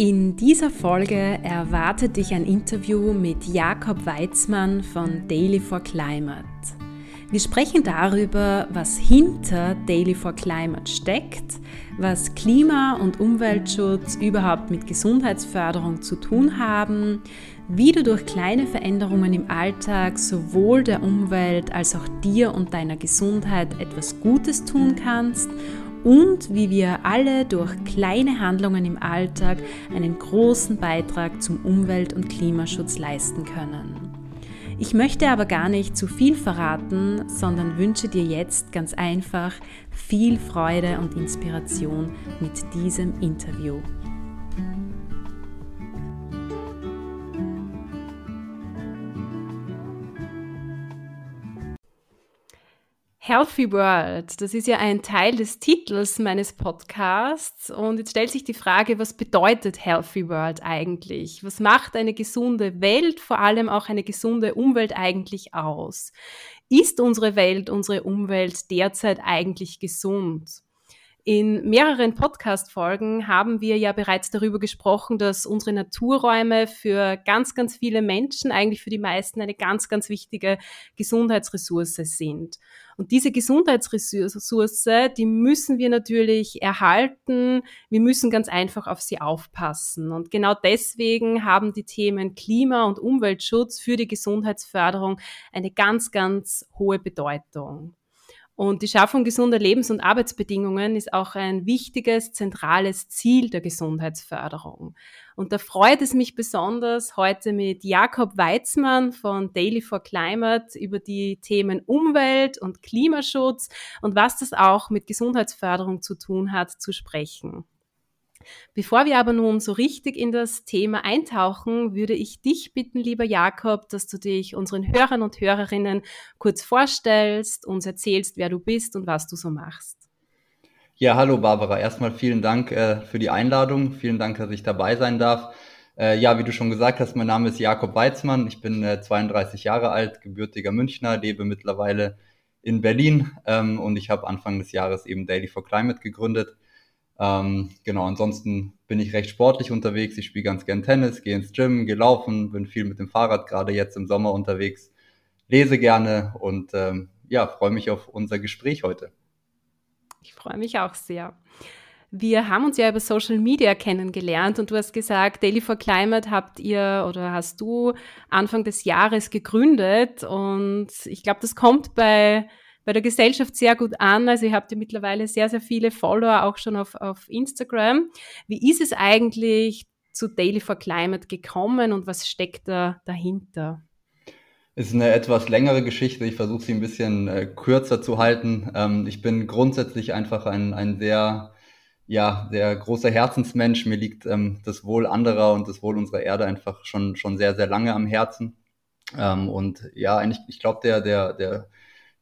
In dieser Folge erwartet dich ein Interview mit Jakob Weizmann von Daily for Climate. Wir sprechen darüber, was hinter Daily for Climate steckt, was Klima- und Umweltschutz überhaupt mit Gesundheitsförderung zu tun haben, wie du durch kleine Veränderungen im Alltag sowohl der Umwelt als auch dir und deiner Gesundheit etwas Gutes tun kannst und wie wir alle durch kleine Handlungen im Alltag einen großen Beitrag zum Umwelt- und Klimaschutz leisten können. Ich möchte aber gar nicht zu viel verraten, sondern wünsche dir jetzt ganz einfach viel Freude und Inspiration mit diesem Interview. Healthy World, das ist ja ein Teil des Titels meines Podcasts. Und jetzt stellt sich die Frage, was bedeutet Healthy World eigentlich? Was macht eine gesunde Welt, vor allem auch eine gesunde Umwelt eigentlich aus? Ist unsere Welt, unsere Umwelt derzeit eigentlich gesund? In mehreren Podcast-Folgen haben wir ja bereits darüber gesprochen, dass unsere Naturräume für ganz, ganz viele Menschen, eigentlich für die meisten, eine ganz, ganz wichtige Gesundheitsressource sind. Und diese Gesundheitsressource, die müssen wir natürlich erhalten. Wir müssen ganz einfach auf sie aufpassen. Und genau deswegen haben die Themen Klima- und Umweltschutz für die Gesundheitsförderung eine ganz, ganz hohe Bedeutung. Und die Schaffung gesunder Lebens- und Arbeitsbedingungen ist auch ein wichtiges, zentrales Ziel der Gesundheitsförderung. Und da freut es mich besonders, heute mit Jakob Weizmann von Daily for Climate über die Themen Umwelt und Klimaschutz und was das auch mit Gesundheitsförderung zu tun hat, zu sprechen. Bevor wir aber nun so richtig in das Thema eintauchen, würde ich dich bitten, lieber Jakob, dass du dich unseren Hörern und Hörerinnen kurz vorstellst, uns erzählst, wer du bist und was du so machst. Ja, hallo Barbara. Erstmal vielen Dank äh, für die Einladung. Vielen Dank, dass ich dabei sein darf. Äh, ja, wie du schon gesagt hast, mein Name ist Jakob Weizmann. Ich bin äh, 32 Jahre alt, gebürtiger Münchner, lebe mittlerweile in Berlin ähm, und ich habe Anfang des Jahres eben Daily for Climate gegründet. Ähm, genau, ansonsten bin ich recht sportlich unterwegs. Ich spiele ganz gern Tennis, gehe ins Gym, gehe laufen, bin viel mit dem Fahrrad gerade jetzt im Sommer unterwegs, lese gerne und ähm, ja, freue mich auf unser Gespräch heute. Ich freue mich auch sehr. Wir haben uns ja über Social Media kennengelernt und du hast gesagt, Daily for Climate habt ihr oder hast du Anfang des Jahres gegründet und ich glaube, das kommt bei bei der Gesellschaft sehr gut an. Also ihr habt ja mittlerweile sehr, sehr viele Follower auch schon auf, auf Instagram. Wie ist es eigentlich zu Daily for Climate gekommen und was steckt da dahinter? Ist eine etwas längere Geschichte. Ich versuche sie ein bisschen äh, kürzer zu halten. Ähm, ich bin grundsätzlich einfach ein, ein sehr, ja, sehr großer Herzensmensch. Mir liegt ähm, das Wohl anderer und das Wohl unserer Erde einfach schon, schon sehr, sehr lange am Herzen. Ähm, und ja, eigentlich, ich glaube, der, der, der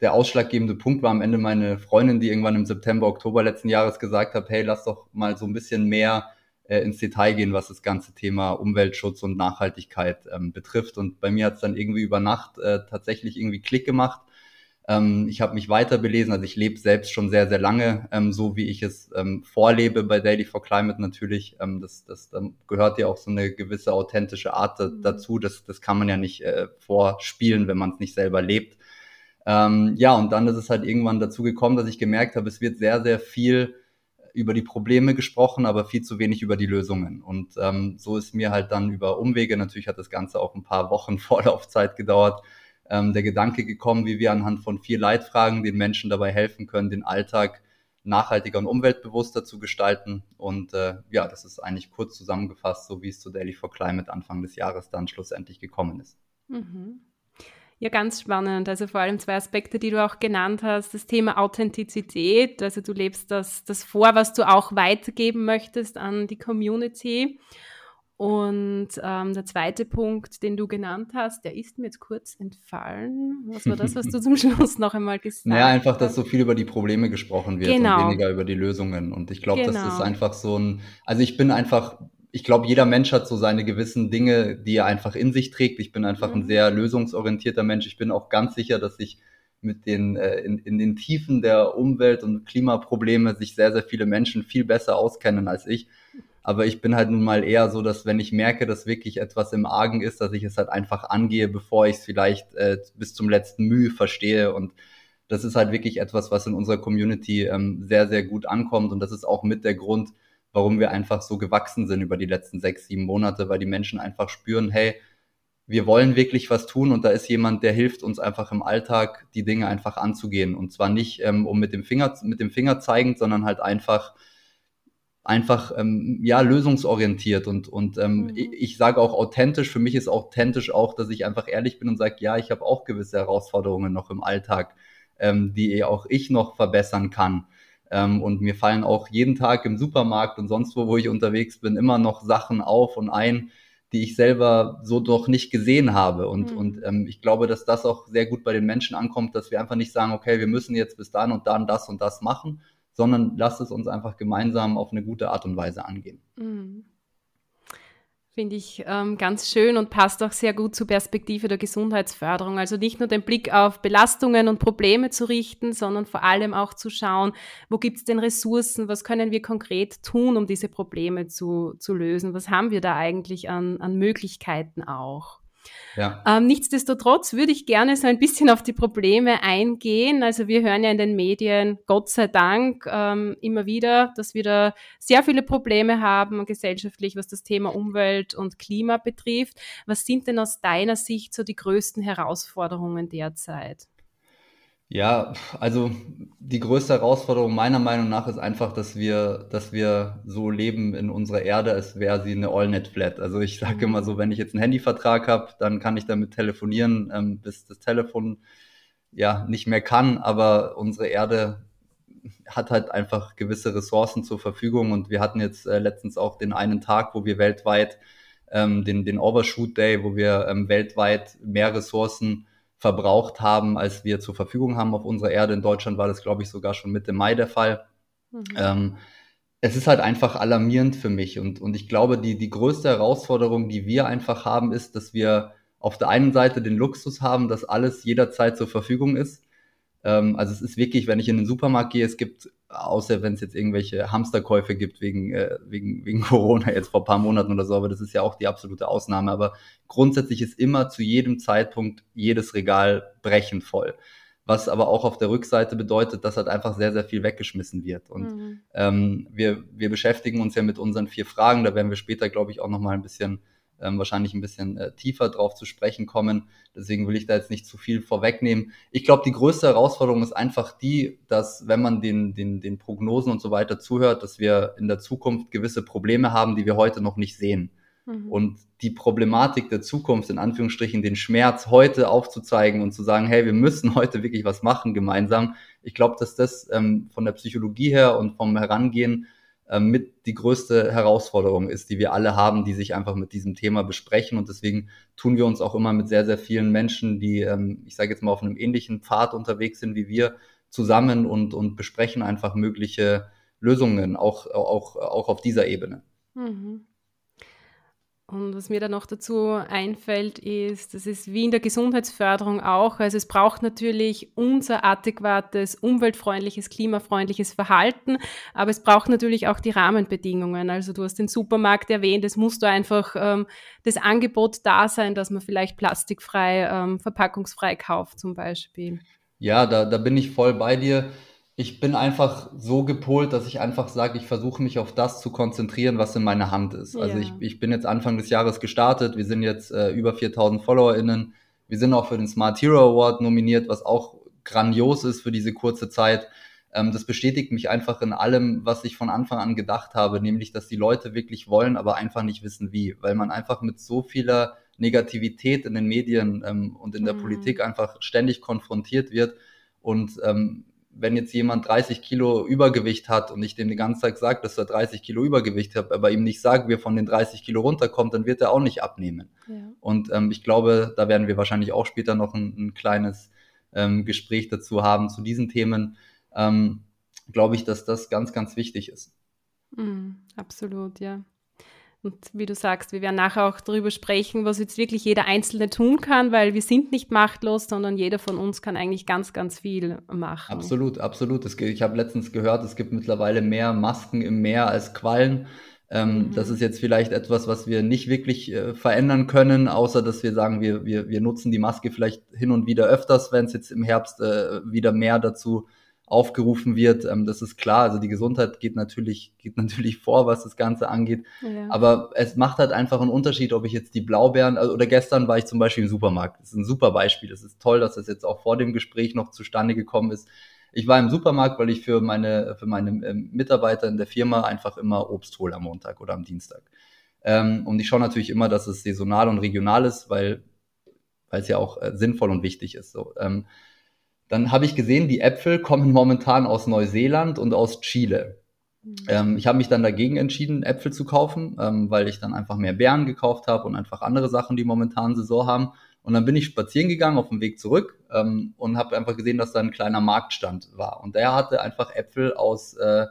der ausschlaggebende Punkt war am Ende meine Freundin, die irgendwann im September, Oktober letzten Jahres gesagt hat, hey, lass doch mal so ein bisschen mehr äh, ins Detail gehen, was das ganze Thema Umweltschutz und Nachhaltigkeit ähm, betrifft. Und bei mir hat es dann irgendwie über Nacht äh, tatsächlich irgendwie Klick gemacht. Ähm, ich habe mich weiter belesen, also ich lebe selbst schon sehr, sehr lange, ähm, so wie ich es ähm, vorlebe bei Daily for Climate natürlich. Ähm, das das ähm, gehört ja auch so eine gewisse authentische Art da, mhm. dazu. Das, das kann man ja nicht äh, vorspielen, wenn man es nicht selber lebt. Ähm, ja, und dann ist es halt irgendwann dazu gekommen, dass ich gemerkt habe, es wird sehr, sehr viel über die Probleme gesprochen, aber viel zu wenig über die Lösungen. Und ähm, so ist mir halt dann über Umwege, natürlich hat das Ganze auch ein paar Wochen Vorlaufzeit gedauert, ähm, der Gedanke gekommen, wie wir anhand von vier Leitfragen den Menschen dabei helfen können, den Alltag nachhaltiger und umweltbewusster zu gestalten. Und äh, ja, das ist eigentlich kurz zusammengefasst, so wie es zu Daily for Climate Anfang des Jahres dann schlussendlich gekommen ist. Mhm. Ja, ganz spannend. Also vor allem zwei Aspekte, die du auch genannt hast. Das Thema Authentizität. Also du lebst das, das vor, was du auch weitergeben möchtest an die Community. Und ähm, der zweite Punkt, den du genannt hast, der ist mir jetzt kurz entfallen. Was war das, was du zum Schluss noch einmal gesagt hast? Naja, einfach, dass so viel über die Probleme gesprochen wird genau. und weniger über die Lösungen. Und ich glaube, genau. das ist einfach so ein, also ich bin einfach ich glaube, jeder Mensch hat so seine gewissen Dinge, die er einfach in sich trägt. Ich bin einfach mhm. ein sehr lösungsorientierter Mensch. Ich bin auch ganz sicher, dass ich mit den äh, in, in den Tiefen der Umwelt- und Klimaprobleme sich sehr, sehr viele Menschen viel besser auskennen als ich. Aber ich bin halt nun mal eher so, dass wenn ich merke, dass wirklich etwas im Argen ist, dass ich es halt einfach angehe, bevor ich es vielleicht äh, bis zum letzten Mühe verstehe. Und das ist halt wirklich etwas, was in unserer Community ähm, sehr, sehr gut ankommt. Und das ist auch mit der Grund, warum wir einfach so gewachsen sind über die letzten sechs, sieben Monate, weil die Menschen einfach spüren, hey, wir wollen wirklich was tun und da ist jemand, der hilft uns einfach im Alltag, die Dinge einfach anzugehen. Und zwar nicht ähm, um mit dem Finger, mit dem Finger zeigend, sondern halt einfach, einfach ähm, ja lösungsorientiert und und ähm, mhm. ich, ich sage auch authentisch. Für mich ist authentisch auch, dass ich einfach ehrlich bin und sage, ja, ich habe auch gewisse Herausforderungen noch im Alltag, ähm, die auch ich noch verbessern kann. Ähm, und mir fallen auch jeden Tag im Supermarkt und sonst wo, wo ich unterwegs bin, immer noch Sachen auf und ein, die ich selber so doch nicht gesehen habe. Und, mhm. und ähm, ich glaube, dass das auch sehr gut bei den Menschen ankommt, dass wir einfach nicht sagen, okay, wir müssen jetzt bis dann und dann das und das machen, sondern lasst es uns einfach gemeinsam auf eine gute Art und Weise angehen. Mhm. Finde ich ähm, ganz schön und passt auch sehr gut zur Perspektive der Gesundheitsförderung. Also nicht nur den Blick auf Belastungen und Probleme zu richten, sondern vor allem auch zu schauen, wo gibt es denn Ressourcen, was können wir konkret tun, um diese Probleme zu, zu lösen, was haben wir da eigentlich an, an Möglichkeiten auch. Ja. Ähm, nichtsdestotrotz würde ich gerne so ein bisschen auf die Probleme eingehen. Also wir hören ja in den Medien, Gott sei Dank, ähm, immer wieder, dass wir da sehr viele Probleme haben gesellschaftlich, was das Thema Umwelt und Klima betrifft. Was sind denn aus deiner Sicht so die größten Herausforderungen derzeit? Ja, also die größte Herausforderung meiner Meinung nach ist einfach, dass wir, dass wir so leben in unserer Erde, als wäre sie eine Allnet-Flat. Also ich sage immer so, wenn ich jetzt einen Handyvertrag habe, dann kann ich damit telefonieren, ähm, bis das Telefon ja nicht mehr kann. Aber unsere Erde hat halt einfach gewisse Ressourcen zur Verfügung und wir hatten jetzt äh, letztens auch den einen Tag, wo wir weltweit ähm, den, den Overshoot Day, wo wir ähm, weltweit mehr Ressourcen verbraucht haben, als wir zur Verfügung haben auf unserer Erde. In Deutschland war das, glaube ich, sogar schon Mitte Mai der Fall. Mhm. Ähm, es ist halt einfach alarmierend für mich und, und ich glaube, die, die größte Herausforderung, die wir einfach haben, ist, dass wir auf der einen Seite den Luxus haben, dass alles jederzeit zur Verfügung ist. Ähm, also es ist wirklich, wenn ich in den Supermarkt gehe, es gibt außer wenn es jetzt irgendwelche Hamsterkäufe gibt wegen, äh, wegen, wegen Corona jetzt vor paar Monaten oder so, aber das ist ja auch die absolute Ausnahme. Aber grundsätzlich ist immer zu jedem Zeitpunkt jedes Regal brechend voll. Was aber auch auf der Rückseite bedeutet, dass halt einfach sehr, sehr viel weggeschmissen wird. Und mhm. ähm, wir, wir beschäftigen uns ja mit unseren vier Fragen, da werden wir später, glaube ich, auch nochmal ein bisschen ähm, wahrscheinlich ein bisschen äh, tiefer drauf zu sprechen kommen. Deswegen will ich da jetzt nicht zu viel vorwegnehmen. Ich glaube, die größte Herausforderung ist einfach die, dass wenn man den, den, den Prognosen und so weiter zuhört, dass wir in der Zukunft gewisse Probleme haben, die wir heute noch nicht sehen. Mhm. Und die Problematik der Zukunft, in Anführungsstrichen, den Schmerz heute aufzuzeigen und zu sagen, hey, wir müssen heute wirklich was machen gemeinsam. Ich glaube, dass das ähm, von der Psychologie her und vom Herangehen mit die größte Herausforderung ist, die wir alle haben, die sich einfach mit diesem Thema besprechen. Und deswegen tun wir uns auch immer mit sehr, sehr vielen Menschen, die, ähm, ich sage jetzt mal, auf einem ähnlichen Pfad unterwegs sind wie wir, zusammen und, und besprechen einfach mögliche Lösungen, auch, auch, auch auf dieser Ebene. Mhm. Und was mir da noch dazu einfällt, ist, das ist wie in der Gesundheitsförderung auch. Also es braucht natürlich unser adäquates, umweltfreundliches, klimafreundliches Verhalten, aber es braucht natürlich auch die Rahmenbedingungen. Also du hast den Supermarkt erwähnt, es muss da einfach ähm, das Angebot da sein, dass man vielleicht plastikfrei, ähm, verpackungsfrei kauft zum Beispiel. Ja, da, da bin ich voll bei dir ich bin einfach so gepolt, dass ich einfach sage, ich versuche mich auf das zu konzentrieren, was in meiner Hand ist. Also ja. Also ich, ich bin jetzt Anfang des Jahres gestartet, wir sind jetzt äh, über 4000 FollowerInnen, wir sind auch für den Smart Hero Award nominiert, was auch grandios ist für diese kurze Zeit. Ähm, das bestätigt mich einfach in allem, was ich von Anfang an gedacht habe, nämlich, dass die Leute wirklich wollen, aber einfach nicht wissen wie, weil man einfach mit so vieler Negativität in den Medien ähm, und in der mhm. Politik einfach ständig konfrontiert wird und ähm, wenn jetzt jemand 30 Kilo Übergewicht hat und ich dem den ganzen Tag sage, dass er 30 Kilo Übergewicht hat, aber ihm nicht sage, wie er von den 30 Kilo runterkommt, dann wird er auch nicht abnehmen. Ja. Und ähm, ich glaube, da werden wir wahrscheinlich auch später noch ein, ein kleines ähm, Gespräch dazu haben zu diesen Themen. Ähm, glaube ich, dass das ganz, ganz wichtig ist. Mm, absolut, ja. Und wie du sagst, wir werden nachher auch darüber sprechen, was jetzt wirklich jeder Einzelne tun kann, weil wir sind nicht machtlos, sondern jeder von uns kann eigentlich ganz, ganz viel machen. Absolut, absolut. Das, ich habe letztens gehört, es gibt mittlerweile mehr Masken im Meer als Quallen. Ähm, mhm. Das ist jetzt vielleicht etwas, was wir nicht wirklich äh, verändern können, außer dass wir sagen, wir, wir, wir nutzen die Maske vielleicht hin und wieder öfters, wenn es jetzt im Herbst äh, wieder mehr dazu aufgerufen wird. Ähm, das ist klar. Also die Gesundheit geht natürlich, geht natürlich vor, was das Ganze angeht. Ja. Aber es macht halt einfach einen Unterschied, ob ich jetzt die Blaubeeren, also, oder gestern war ich zum Beispiel im Supermarkt. Das ist ein super Beispiel. Es ist toll, dass das jetzt auch vor dem Gespräch noch zustande gekommen ist. Ich war im Supermarkt, weil ich für meine, für meine ähm, Mitarbeiter in der Firma einfach immer Obst hole am Montag oder am Dienstag. Ähm, und ich schaue natürlich immer, dass es saisonal und regional ist, weil, weil es ja auch äh, sinnvoll und wichtig ist. So. Dann habe ich gesehen, die Äpfel kommen momentan aus Neuseeland und aus Chile. Mhm. Ähm, ich habe mich dann dagegen entschieden, Äpfel zu kaufen, ähm, weil ich dann einfach mehr Beeren gekauft habe und einfach andere Sachen, die momentan Saison haben. Und dann bin ich spazieren gegangen auf dem Weg zurück ähm, und habe einfach gesehen, dass da ein kleiner Marktstand war. Und der hatte einfach Äpfel aus, äh,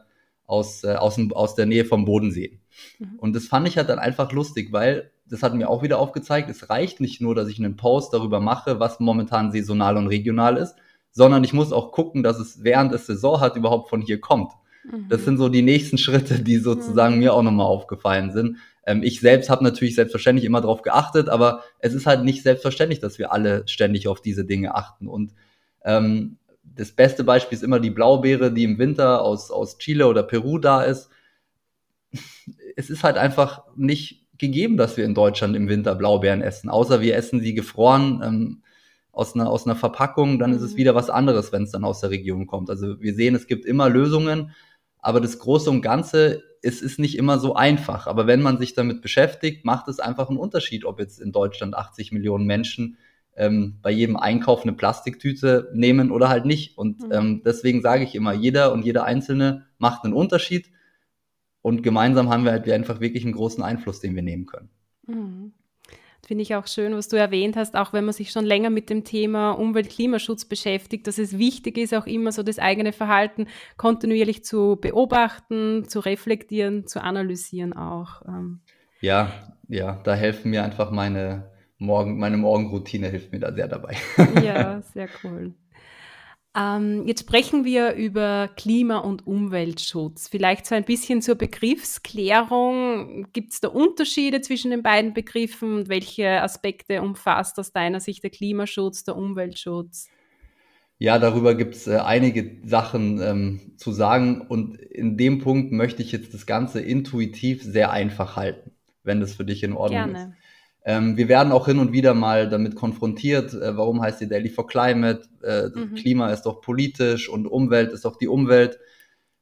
aus, äh, aus, aus der Nähe vom Bodensee. Mhm. Und das fand ich halt dann einfach lustig, weil das hat mir auch wieder aufgezeigt, es reicht nicht nur, dass ich einen Post darüber mache, was momentan saisonal und regional ist, sondern ich muss auch gucken, dass es während es Saison hat überhaupt von hier kommt. Mhm. Das sind so die nächsten Schritte, die sozusagen mhm. mir auch nochmal aufgefallen sind. Ähm, ich selbst habe natürlich selbstverständlich immer darauf geachtet, aber es ist halt nicht selbstverständlich, dass wir alle ständig auf diese Dinge achten. Und ähm, das beste Beispiel ist immer die Blaubeere, die im Winter aus, aus Chile oder Peru da ist. Es ist halt einfach nicht gegeben, dass wir in Deutschland im Winter Blaubeeren essen, außer wir essen sie gefroren. Ähm, aus einer, aus einer Verpackung, dann ist es mhm. wieder was anderes, wenn es dann aus der Region kommt. Also wir sehen, es gibt immer Lösungen, aber das Große und Ganze es ist nicht immer so einfach. Aber wenn man sich damit beschäftigt, macht es einfach einen Unterschied, ob jetzt in Deutschland 80 Millionen Menschen ähm, bei jedem Einkauf eine Plastiktüte nehmen oder halt nicht. Und mhm. ähm, deswegen sage ich immer, jeder und jeder Einzelne macht einen Unterschied. Und gemeinsam haben wir halt einfach wirklich einen großen Einfluss, den wir nehmen können. Mhm. Finde ich auch schön, was du erwähnt hast, auch wenn man sich schon länger mit dem Thema Umwelt-Klimaschutz beschäftigt, dass es wichtig ist, auch immer so das eigene Verhalten kontinuierlich zu beobachten, zu reflektieren, zu analysieren auch. Ähm. Ja, ja, da helfen mir einfach meine Morgen, meine Morgenroutine hilft mir da sehr dabei. Ja, sehr cool. Ähm, jetzt sprechen wir über Klima- und Umweltschutz. Vielleicht so ein bisschen zur Begriffsklärung. Gibt es da Unterschiede zwischen den beiden Begriffen und welche Aspekte umfasst aus deiner Sicht der Klimaschutz, der Umweltschutz? Ja, darüber gibt es äh, einige Sachen ähm, zu sagen und in dem Punkt möchte ich jetzt das Ganze intuitiv sehr einfach halten, wenn das für dich in Ordnung Gerne. ist. Ähm, wir werden auch hin und wieder mal damit konfrontiert, äh, warum heißt die Daily for Climate? Äh, mhm. Klima ist doch politisch und Umwelt ist doch die Umwelt.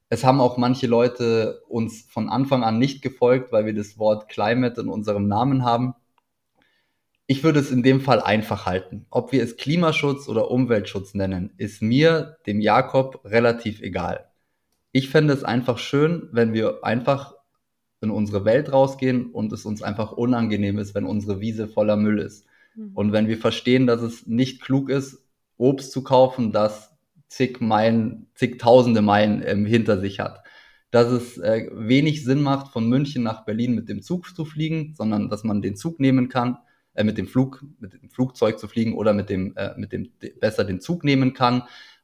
Es haben auch manche Leute uns von Anfang an nicht gefolgt, weil wir das Wort Climate in unserem Namen haben. Ich würde es in dem Fall einfach halten. Ob wir es Klimaschutz oder Umweltschutz nennen, ist mir, dem Jakob, relativ egal. Ich fände es einfach schön, wenn wir einfach in unsere Welt rausgehen und es uns einfach unangenehm ist, wenn unsere Wiese voller Müll ist. Mhm. Und wenn wir verstehen, dass es nicht klug ist, Obst zu kaufen, das zig Meilen, zigtausende Meilen ähm, hinter sich hat, dass es äh, wenig Sinn macht, von München nach Berlin mit dem Zug zu fliegen, sondern dass man den Zug nehmen kann, äh, mit dem Flug, mit dem Flugzeug zu fliegen oder mit dem, äh, mit dem besser den Zug nehmen kann.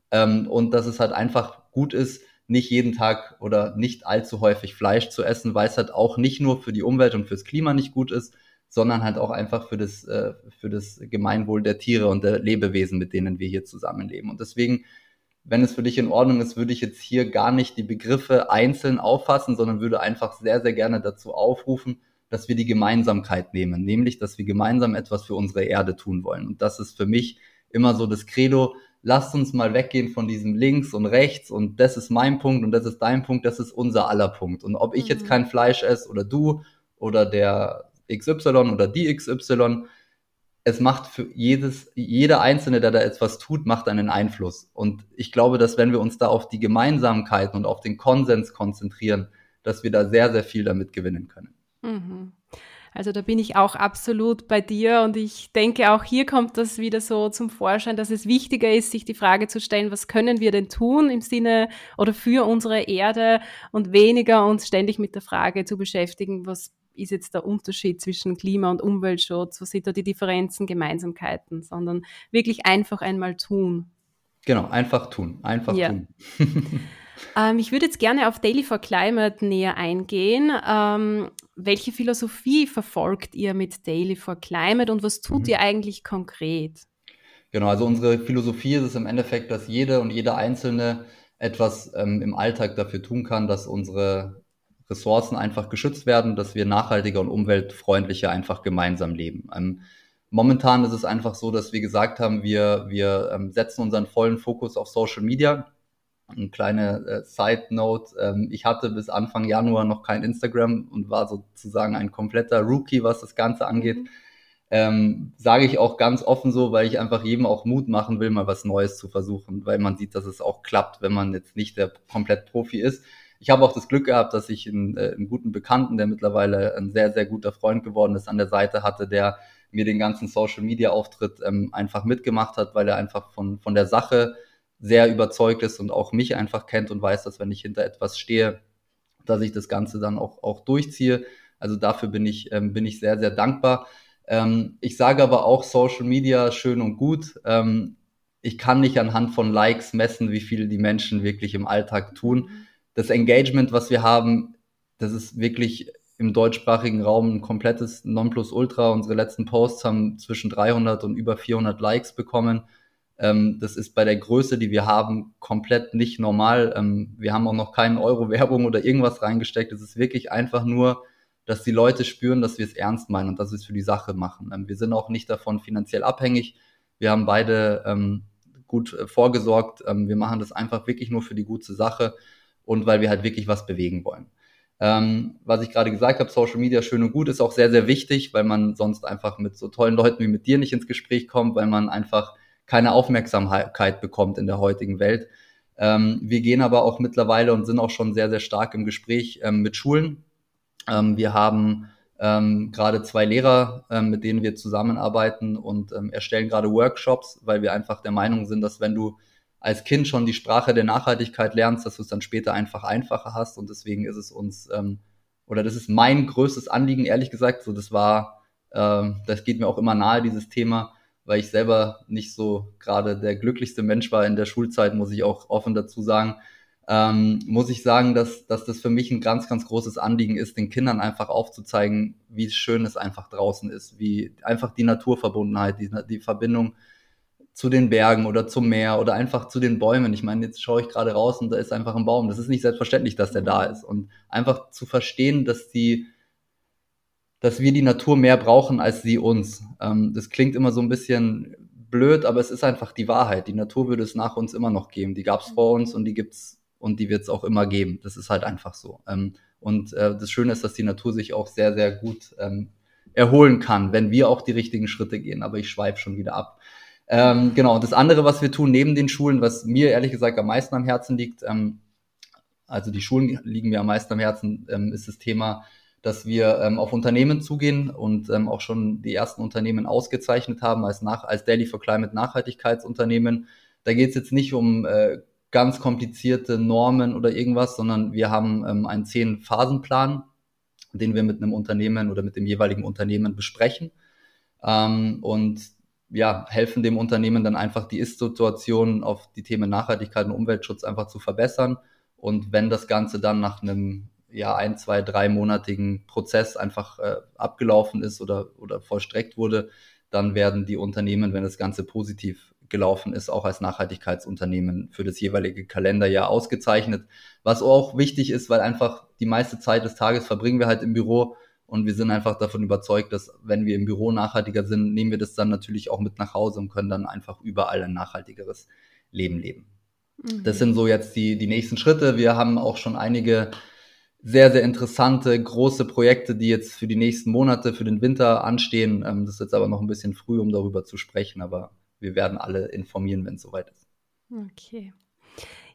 Ähm, und dass es halt einfach gut ist, nicht jeden Tag oder nicht allzu häufig Fleisch zu essen, weil es halt auch nicht nur für die Umwelt und fürs Klima nicht gut ist, sondern halt auch einfach für das, äh, für das Gemeinwohl der Tiere und der Lebewesen, mit denen wir hier zusammenleben. Und deswegen, wenn es für dich in Ordnung ist, würde ich jetzt hier gar nicht die Begriffe einzeln auffassen, sondern würde einfach sehr, sehr gerne dazu aufrufen, dass wir die Gemeinsamkeit nehmen, nämlich, dass wir gemeinsam etwas für unsere Erde tun wollen. Und das ist für mich immer so das Credo, lasst uns mal weggehen von diesem links und rechts und das ist mein Punkt und das ist dein Punkt, das ist unser aller Punkt. Und ob ich mhm. jetzt kein Fleisch esse oder du oder der XY oder die XY, es macht für jedes, jeder Einzelne, der da etwas tut, macht einen Einfluss. Und ich glaube, dass wenn wir uns da auf die Gemeinsamkeiten und auf den Konsens konzentrieren, dass wir da sehr, sehr viel damit gewinnen können. Mhm. Also da bin ich auch absolut bei dir und ich denke, auch hier kommt das wieder so zum Vorschein, dass es wichtiger ist, sich die Frage zu stellen, was können wir denn tun im Sinne oder für unsere Erde und weniger uns ständig mit der Frage zu beschäftigen, was ist jetzt der Unterschied zwischen Klima- und Umweltschutz, was sind da die Differenzen, Gemeinsamkeiten, sondern wirklich einfach einmal tun. Genau, einfach tun, einfach ja. tun. Ähm, ich würde jetzt gerne auf Daily for Climate näher eingehen. Ähm, welche Philosophie verfolgt ihr mit Daily for Climate und was tut mhm. ihr eigentlich konkret? Genau, also unsere Philosophie ist es im Endeffekt, dass jede und jeder Einzelne etwas ähm, im Alltag dafür tun kann, dass unsere Ressourcen einfach geschützt werden, dass wir nachhaltiger und umweltfreundlicher einfach gemeinsam leben. Ähm, momentan ist es einfach so, dass wir gesagt haben, wir, wir ähm, setzen unseren vollen Fokus auf Social Media eine kleine äh, Side Note. Ähm, ich hatte bis Anfang Januar noch kein Instagram und war sozusagen ein kompletter Rookie, was das Ganze angeht. Mhm. Ähm, Sage ich auch ganz offen so, weil ich einfach jedem auch Mut machen will, mal was Neues zu versuchen, weil man sieht, dass es auch klappt, wenn man jetzt nicht der komplett Profi ist. Ich habe auch das Glück gehabt, dass ich einen, äh, einen guten Bekannten, der mittlerweile ein sehr, sehr guter Freund geworden ist, an der Seite hatte, der mir den ganzen Social Media Auftritt ähm, einfach mitgemacht hat, weil er einfach von, von der Sache sehr überzeugt ist und auch mich einfach kennt und weiß, dass wenn ich hinter etwas stehe, dass ich das Ganze dann auch, auch durchziehe. Also dafür bin ich, ähm, bin ich sehr, sehr dankbar. Ähm, ich sage aber auch Social Media schön und gut. Ähm, ich kann nicht anhand von Likes messen, wie viel die Menschen wirklich im Alltag tun. Das Engagement, was wir haben, das ist wirklich im deutschsprachigen Raum ein komplettes Nonplusultra. Unsere letzten Posts haben zwischen 300 und über 400 Likes bekommen. Ähm, das ist bei der Größe, die wir haben, komplett nicht normal. Ähm, wir haben auch noch keinen Euro Werbung oder irgendwas reingesteckt. Es ist wirklich einfach nur, dass die Leute spüren, dass wir es ernst meinen und dass wir es für die Sache machen. Ähm, wir sind auch nicht davon finanziell abhängig. Wir haben beide ähm, gut äh, vorgesorgt. Ähm, wir machen das einfach wirklich nur für die gute Sache und weil wir halt wirklich was bewegen wollen. Ähm, was ich gerade gesagt habe, Social Media schön und gut, ist auch sehr, sehr wichtig, weil man sonst einfach mit so tollen Leuten wie mit dir nicht ins Gespräch kommt, weil man einfach keine Aufmerksamkeit bekommt in der heutigen Welt. Ähm, wir gehen aber auch mittlerweile und sind auch schon sehr, sehr stark im Gespräch ähm, mit Schulen. Ähm, wir haben ähm, gerade zwei Lehrer, ähm, mit denen wir zusammenarbeiten und ähm, erstellen gerade Workshops, weil wir einfach der Meinung sind, dass wenn du als Kind schon die Sprache der Nachhaltigkeit lernst, dass du es dann später einfach einfacher hast. Und deswegen ist es uns, oder das ist mein größtes Anliegen, ehrlich gesagt. So, das war, das geht mir auch immer nahe, dieses Thema weil ich selber nicht so gerade der glücklichste Mensch war in der Schulzeit, muss ich auch offen dazu sagen, ähm, muss ich sagen, dass, dass das für mich ein ganz, ganz großes Anliegen ist, den Kindern einfach aufzuzeigen, wie schön es einfach draußen ist, wie einfach die Naturverbundenheit, die, die Verbindung zu den Bergen oder zum Meer oder einfach zu den Bäumen. Ich meine, jetzt schaue ich gerade raus und da ist einfach ein Baum. Das ist nicht selbstverständlich, dass der da ist. Und einfach zu verstehen, dass die, dass wir die Natur mehr brauchen als sie uns. Ähm, das klingt immer so ein bisschen blöd, aber es ist einfach die Wahrheit. Die Natur würde es nach uns immer noch geben. Die gab es vor uns und die gibt's und die wird es auch immer geben. Das ist halt einfach so. Ähm, und äh, das Schöne ist, dass die Natur sich auch sehr, sehr gut ähm, erholen kann, wenn wir auch die richtigen Schritte gehen. Aber ich schweife schon wieder ab. Ähm, genau, das andere, was wir tun neben den Schulen, was mir ehrlich gesagt am meisten am Herzen liegt, ähm, also die Schulen liegen mir am meisten am Herzen, ähm, ist das Thema dass wir ähm, auf Unternehmen zugehen und ähm, auch schon die ersten Unternehmen ausgezeichnet haben als, nach, als Daily for Climate Nachhaltigkeitsunternehmen. Da geht es jetzt nicht um äh, ganz komplizierte Normen oder irgendwas, sondern wir haben ähm, einen Zehn-Phasen-Plan, den wir mit einem Unternehmen oder mit dem jeweiligen Unternehmen besprechen ähm, und ja, helfen dem Unternehmen dann einfach die Ist-Situation auf die Themen Nachhaltigkeit und Umweltschutz einfach zu verbessern. Und wenn das Ganze dann nach einem ja, ein, zwei, dreimonatigen Prozess einfach äh, abgelaufen ist oder, oder vollstreckt wurde, dann werden die Unternehmen, wenn das Ganze positiv gelaufen ist, auch als Nachhaltigkeitsunternehmen für das jeweilige Kalenderjahr ausgezeichnet. Was auch wichtig ist, weil einfach die meiste Zeit des Tages verbringen wir halt im Büro und wir sind einfach davon überzeugt, dass wenn wir im Büro nachhaltiger sind, nehmen wir das dann natürlich auch mit nach Hause und können dann einfach überall ein nachhaltigeres Leben leben. Mhm. Das sind so jetzt die, die nächsten Schritte. Wir haben auch schon einige sehr, sehr interessante, große Projekte, die jetzt für die nächsten Monate, für den Winter anstehen. Ähm, das ist jetzt aber noch ein bisschen früh, um darüber zu sprechen, aber wir werden alle informieren, wenn es soweit ist. Okay.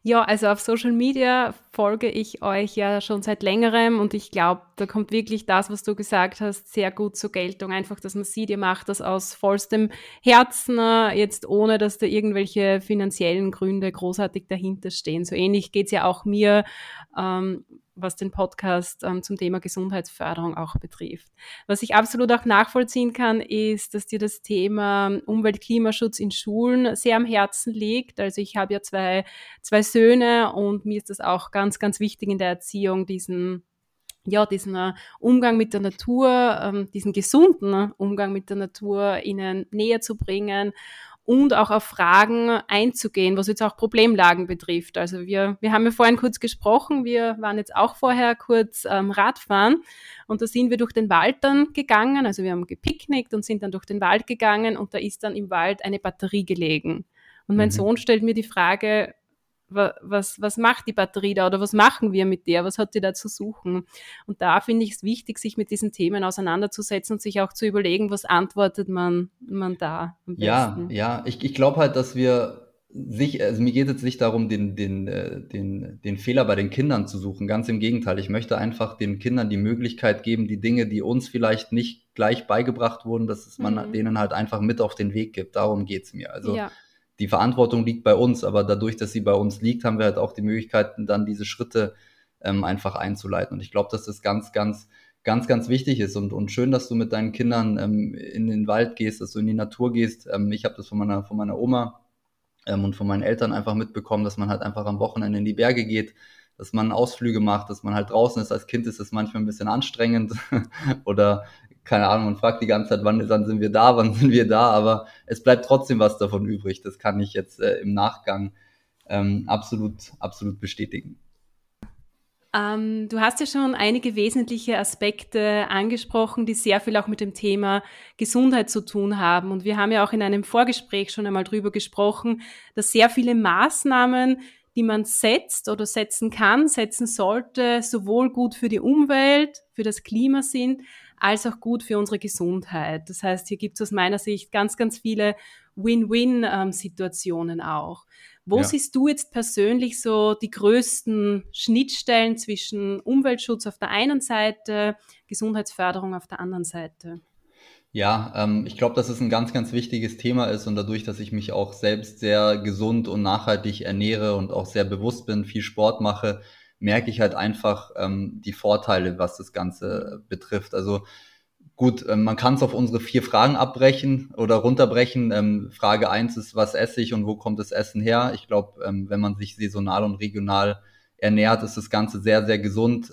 Ja, also auf Social Media folge ich euch ja schon seit längerem und ich glaube, da kommt wirklich das, was du gesagt hast, sehr gut zur Geltung. Einfach, dass man sieht, ihr macht das aus vollstem Herzen, äh, jetzt ohne, dass da irgendwelche finanziellen Gründe großartig dahinter stehen. So ähnlich geht es ja auch mir. Ähm, was den Podcast ähm, zum Thema Gesundheitsförderung auch betrifft. Was ich absolut auch nachvollziehen kann, ist, dass dir das Thema Umwelt-Klimaschutz in Schulen sehr am Herzen liegt. Also ich habe ja zwei, zwei Söhne und mir ist das auch ganz, ganz wichtig in der Erziehung, diesen ja, diesen äh, Umgang mit der Natur, ähm, diesen gesunden Umgang mit der Natur ihnen näher zu bringen und auch auf Fragen einzugehen, was jetzt auch Problemlagen betrifft. Also wir, wir haben ja vorhin kurz gesprochen, wir waren jetzt auch vorher kurz ähm, Radfahren und da sind wir durch den Wald dann gegangen, also wir haben gepicknickt und sind dann durch den Wald gegangen und da ist dann im Wald eine Batterie gelegen. Und mein mhm. Sohn stellt mir die Frage, was, was macht die Batterie da oder was machen wir mit der, was hat die da zu suchen? Und da finde ich es wichtig, sich mit diesen Themen auseinanderzusetzen und sich auch zu überlegen, was antwortet man, man da am besten. Ja, ja, ich, ich glaube halt, dass wir sich, also mir geht es nicht darum, den, den, äh, den, den Fehler bei den Kindern zu suchen. Ganz im Gegenteil. Ich möchte einfach den Kindern die Möglichkeit geben, die Dinge, die uns vielleicht nicht gleich beigebracht wurden, dass es man mhm. denen halt einfach mit auf den Weg gibt. Darum geht's mir. Also ja die Verantwortung liegt bei uns, aber dadurch, dass sie bei uns liegt, haben wir halt auch die Möglichkeiten, dann diese Schritte ähm, einfach einzuleiten. Und ich glaube, dass das ganz, ganz, ganz, ganz wichtig ist und, und schön, dass du mit deinen Kindern ähm, in den Wald gehst, dass du in die Natur gehst. Ähm, ich habe das von meiner, von meiner Oma ähm, und von meinen Eltern einfach mitbekommen, dass man halt einfach am Wochenende in die Berge geht, dass man Ausflüge macht, dass man halt draußen ist. Als Kind ist es manchmal ein bisschen anstrengend oder keine Ahnung, man fragt die ganze Zeit, wann, wann sind wir da, wann sind wir da, aber es bleibt trotzdem was davon übrig. Das kann ich jetzt äh, im Nachgang ähm, absolut, absolut bestätigen. Ähm, du hast ja schon einige wesentliche Aspekte angesprochen, die sehr viel auch mit dem Thema Gesundheit zu tun haben. Und wir haben ja auch in einem Vorgespräch schon einmal drüber gesprochen, dass sehr viele Maßnahmen, die man setzt oder setzen kann, setzen sollte, sowohl gut für die Umwelt, für das Klima sind, als auch gut für unsere Gesundheit. Das heißt, hier gibt es aus meiner Sicht ganz, ganz viele Win-Win-Situationen auch. Wo ja. siehst du jetzt persönlich so die größten Schnittstellen zwischen Umweltschutz auf der einen Seite, Gesundheitsförderung auf der anderen Seite? Ja, ähm, ich glaube, dass es ein ganz, ganz wichtiges Thema ist und dadurch, dass ich mich auch selbst sehr gesund und nachhaltig ernähre und auch sehr bewusst bin, viel Sport mache, merke ich halt einfach ähm, die Vorteile, was das Ganze betrifft. Also gut, ähm, man kann es auf unsere vier Fragen abbrechen oder runterbrechen. Ähm, Frage eins ist, was esse ich und wo kommt das Essen her? Ich glaube, ähm, wenn man sich saisonal und regional ernährt, ist das Ganze sehr, sehr gesund.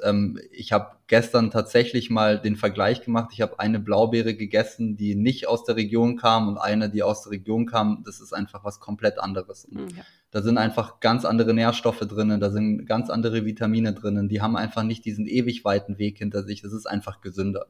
Ich habe gestern tatsächlich mal den Vergleich gemacht. Ich habe eine Blaubeere gegessen, die nicht aus der Region kam und eine, die aus der Region kam. Das ist einfach was komplett anderes. Und ja. Da sind einfach ganz andere Nährstoffe drinnen, da sind ganz andere Vitamine drinnen. Die haben einfach nicht diesen ewig weiten Weg hinter sich. Das ist einfach gesünder.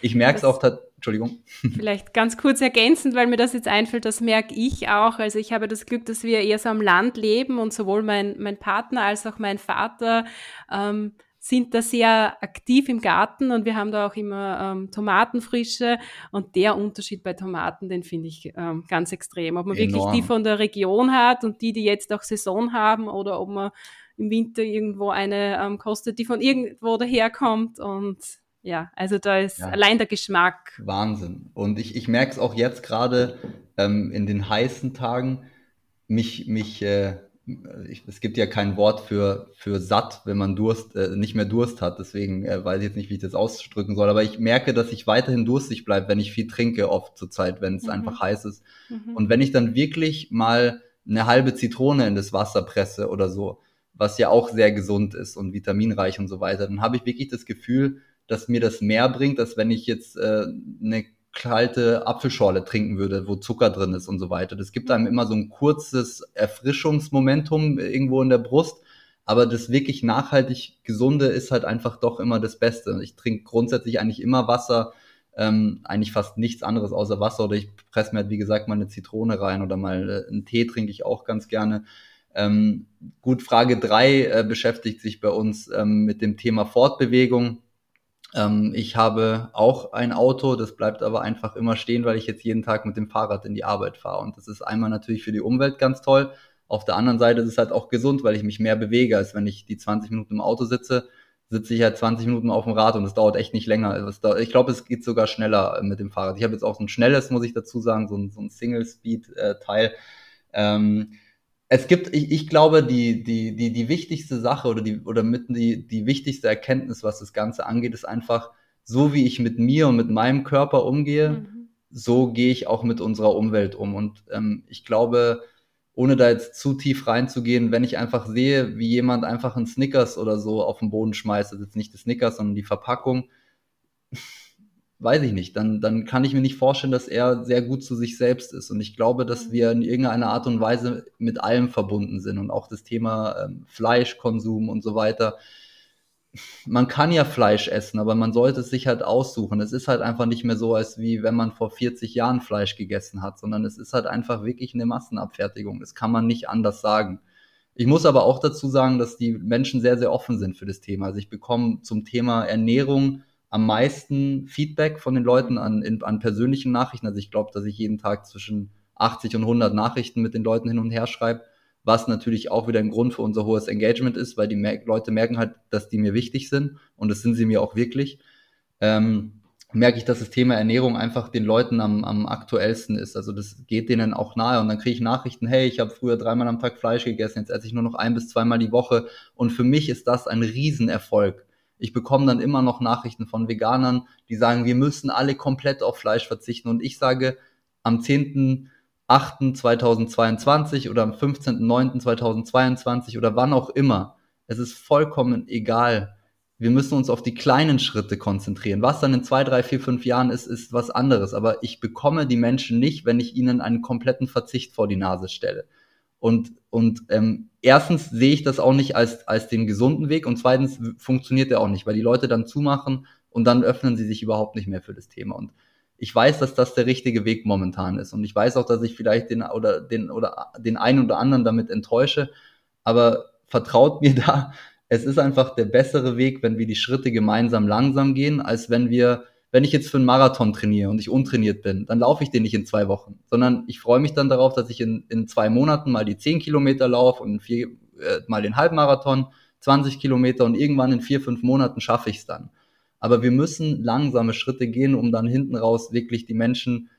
Ich merke es auch, Entschuldigung. Vielleicht ganz kurz ergänzend, weil mir das jetzt einfällt, das merke ich auch. Also ich habe das Glück, dass wir eher so am Land leben und sowohl mein, mein Partner als auch mein Vater ähm, sind da sehr aktiv im Garten und wir haben da auch immer ähm, Tomatenfrische und der Unterschied bei Tomaten, den finde ich ähm, ganz extrem. Ob man Enorm. wirklich die von der Region hat und die, die jetzt auch Saison haben oder ob man im Winter irgendwo eine ähm, kostet, die von irgendwo daherkommt und ja, also da ist ja. allein der Geschmack. Wahnsinn. Und ich, ich merke es auch jetzt gerade ähm, in den heißen Tagen, mich, mich äh, ich, es gibt ja kein Wort für, für satt, wenn man Durst, äh, nicht mehr Durst hat. Deswegen äh, weiß ich jetzt nicht, wie ich das ausdrücken soll. Aber ich merke, dass ich weiterhin durstig bleibe, wenn ich viel trinke, oft zur Zeit, wenn es mhm. einfach heiß ist. Mhm. Und wenn ich dann wirklich mal eine halbe Zitrone in das Wasser presse oder so, was ja auch sehr gesund ist und vitaminreich und so weiter, dann habe ich wirklich das Gefühl, dass mir das mehr bringt, als wenn ich jetzt äh, eine kalte Apfelschorle trinken würde, wo Zucker drin ist und so weiter. Das gibt einem immer so ein kurzes Erfrischungsmomentum irgendwo in der Brust, aber das wirklich nachhaltig Gesunde ist halt einfach doch immer das Beste. Ich trinke grundsätzlich eigentlich immer Wasser, ähm, eigentlich fast nichts anderes außer Wasser oder ich presse mir halt, wie gesagt, mal eine Zitrone rein oder mal äh, einen Tee trinke ich auch ganz gerne. Ähm, gut, Frage drei äh, beschäftigt sich bei uns ähm, mit dem Thema Fortbewegung. Ähm, ich habe auch ein Auto, das bleibt aber einfach immer stehen, weil ich jetzt jeden Tag mit dem Fahrrad in die Arbeit fahre. Und das ist einmal natürlich für die Umwelt ganz toll. Auf der anderen Seite ist es halt auch gesund, weil ich mich mehr bewege, als wenn ich die 20 Minuten im Auto sitze, sitze ich halt 20 Minuten auf dem Rad und es dauert echt nicht länger. Dauert, ich glaube, es geht sogar schneller mit dem Fahrrad. Ich habe jetzt auch so ein schnelles, muss ich dazu sagen, so ein, so ein Single-Speed-Teil. Ähm, es gibt, ich, ich glaube, die, die, die, die wichtigste Sache oder die, oder mit die, die wichtigste Erkenntnis, was das Ganze angeht, ist einfach, so wie ich mit mir und mit meinem Körper umgehe, mhm. so gehe ich auch mit unserer Umwelt um. Und ähm, ich glaube, ohne da jetzt zu tief reinzugehen, wenn ich einfach sehe, wie jemand einfach einen Snickers oder so auf den Boden schmeißt, das ist jetzt nicht das Snickers, sondern die Verpackung, weiß ich nicht, dann, dann kann ich mir nicht vorstellen, dass er sehr gut zu sich selbst ist. Und ich glaube, dass wir in irgendeiner Art und Weise mit allem verbunden sind und auch das Thema ähm, Fleischkonsum und so weiter. Man kann ja Fleisch essen, aber man sollte es sich halt aussuchen. Es ist halt einfach nicht mehr so, als wie wenn man vor 40 Jahren Fleisch gegessen hat, sondern es ist halt einfach wirklich eine Massenabfertigung. Das kann man nicht anders sagen. Ich muss aber auch dazu sagen, dass die Menschen sehr, sehr offen sind für das Thema. Also ich bekomme zum Thema Ernährung am meisten Feedback von den Leuten an, in, an persönlichen Nachrichten. Also ich glaube, dass ich jeden Tag zwischen 80 und 100 Nachrichten mit den Leuten hin und her schreibe, was natürlich auch wieder ein Grund für unser hohes Engagement ist, weil die Mer Leute merken halt, dass die mir wichtig sind und das sind sie mir auch wirklich. Ähm, merke ich, dass das Thema Ernährung einfach den Leuten am, am aktuellsten ist. Also das geht denen auch nahe und dann kriege ich Nachrichten, hey, ich habe früher dreimal am Tag Fleisch gegessen, jetzt esse ich nur noch ein bis zweimal die Woche und für mich ist das ein Riesenerfolg ich bekomme dann immer noch Nachrichten von Veganern, die sagen, wir müssen alle komplett auf Fleisch verzichten. Und ich sage, am 10.8.2022 oder am 15.9.2022 oder wann auch immer, es ist vollkommen egal. Wir müssen uns auf die kleinen Schritte konzentrieren. Was dann in zwei, drei, vier, fünf Jahren ist, ist was anderes. Aber ich bekomme die Menschen nicht, wenn ich ihnen einen kompletten Verzicht vor die Nase stelle. Und, und ähm, erstens sehe ich das auch nicht als, als den gesunden Weg und zweitens funktioniert der auch nicht, weil die Leute dann zumachen und dann öffnen sie sich überhaupt nicht mehr für das Thema. Und ich weiß, dass das der richtige Weg momentan ist. Und ich weiß auch, dass ich vielleicht den oder den oder den einen oder anderen damit enttäusche. Aber vertraut mir da, es ist einfach der bessere Weg, wenn wir die Schritte gemeinsam langsam gehen, als wenn wir wenn ich jetzt für einen Marathon trainiere und ich untrainiert bin, dann laufe ich den nicht in zwei Wochen, sondern ich freue mich dann darauf, dass ich in, in zwei Monaten mal die zehn Kilometer laufe und vier, äh, mal den Halbmarathon, 20 Kilometer und irgendwann in vier, fünf Monaten schaffe ich es dann. Aber wir müssen langsame Schritte gehen, um dann hinten raus wirklich die Menschen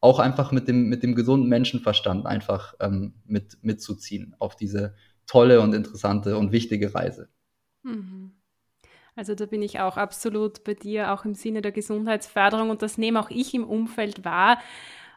auch einfach mit dem, mit dem gesunden Menschenverstand einfach ähm, mit, mitzuziehen auf diese tolle und interessante und wichtige Reise. Mhm. Also da bin ich auch absolut bei dir, auch im Sinne der Gesundheitsförderung und das nehme auch ich im Umfeld wahr.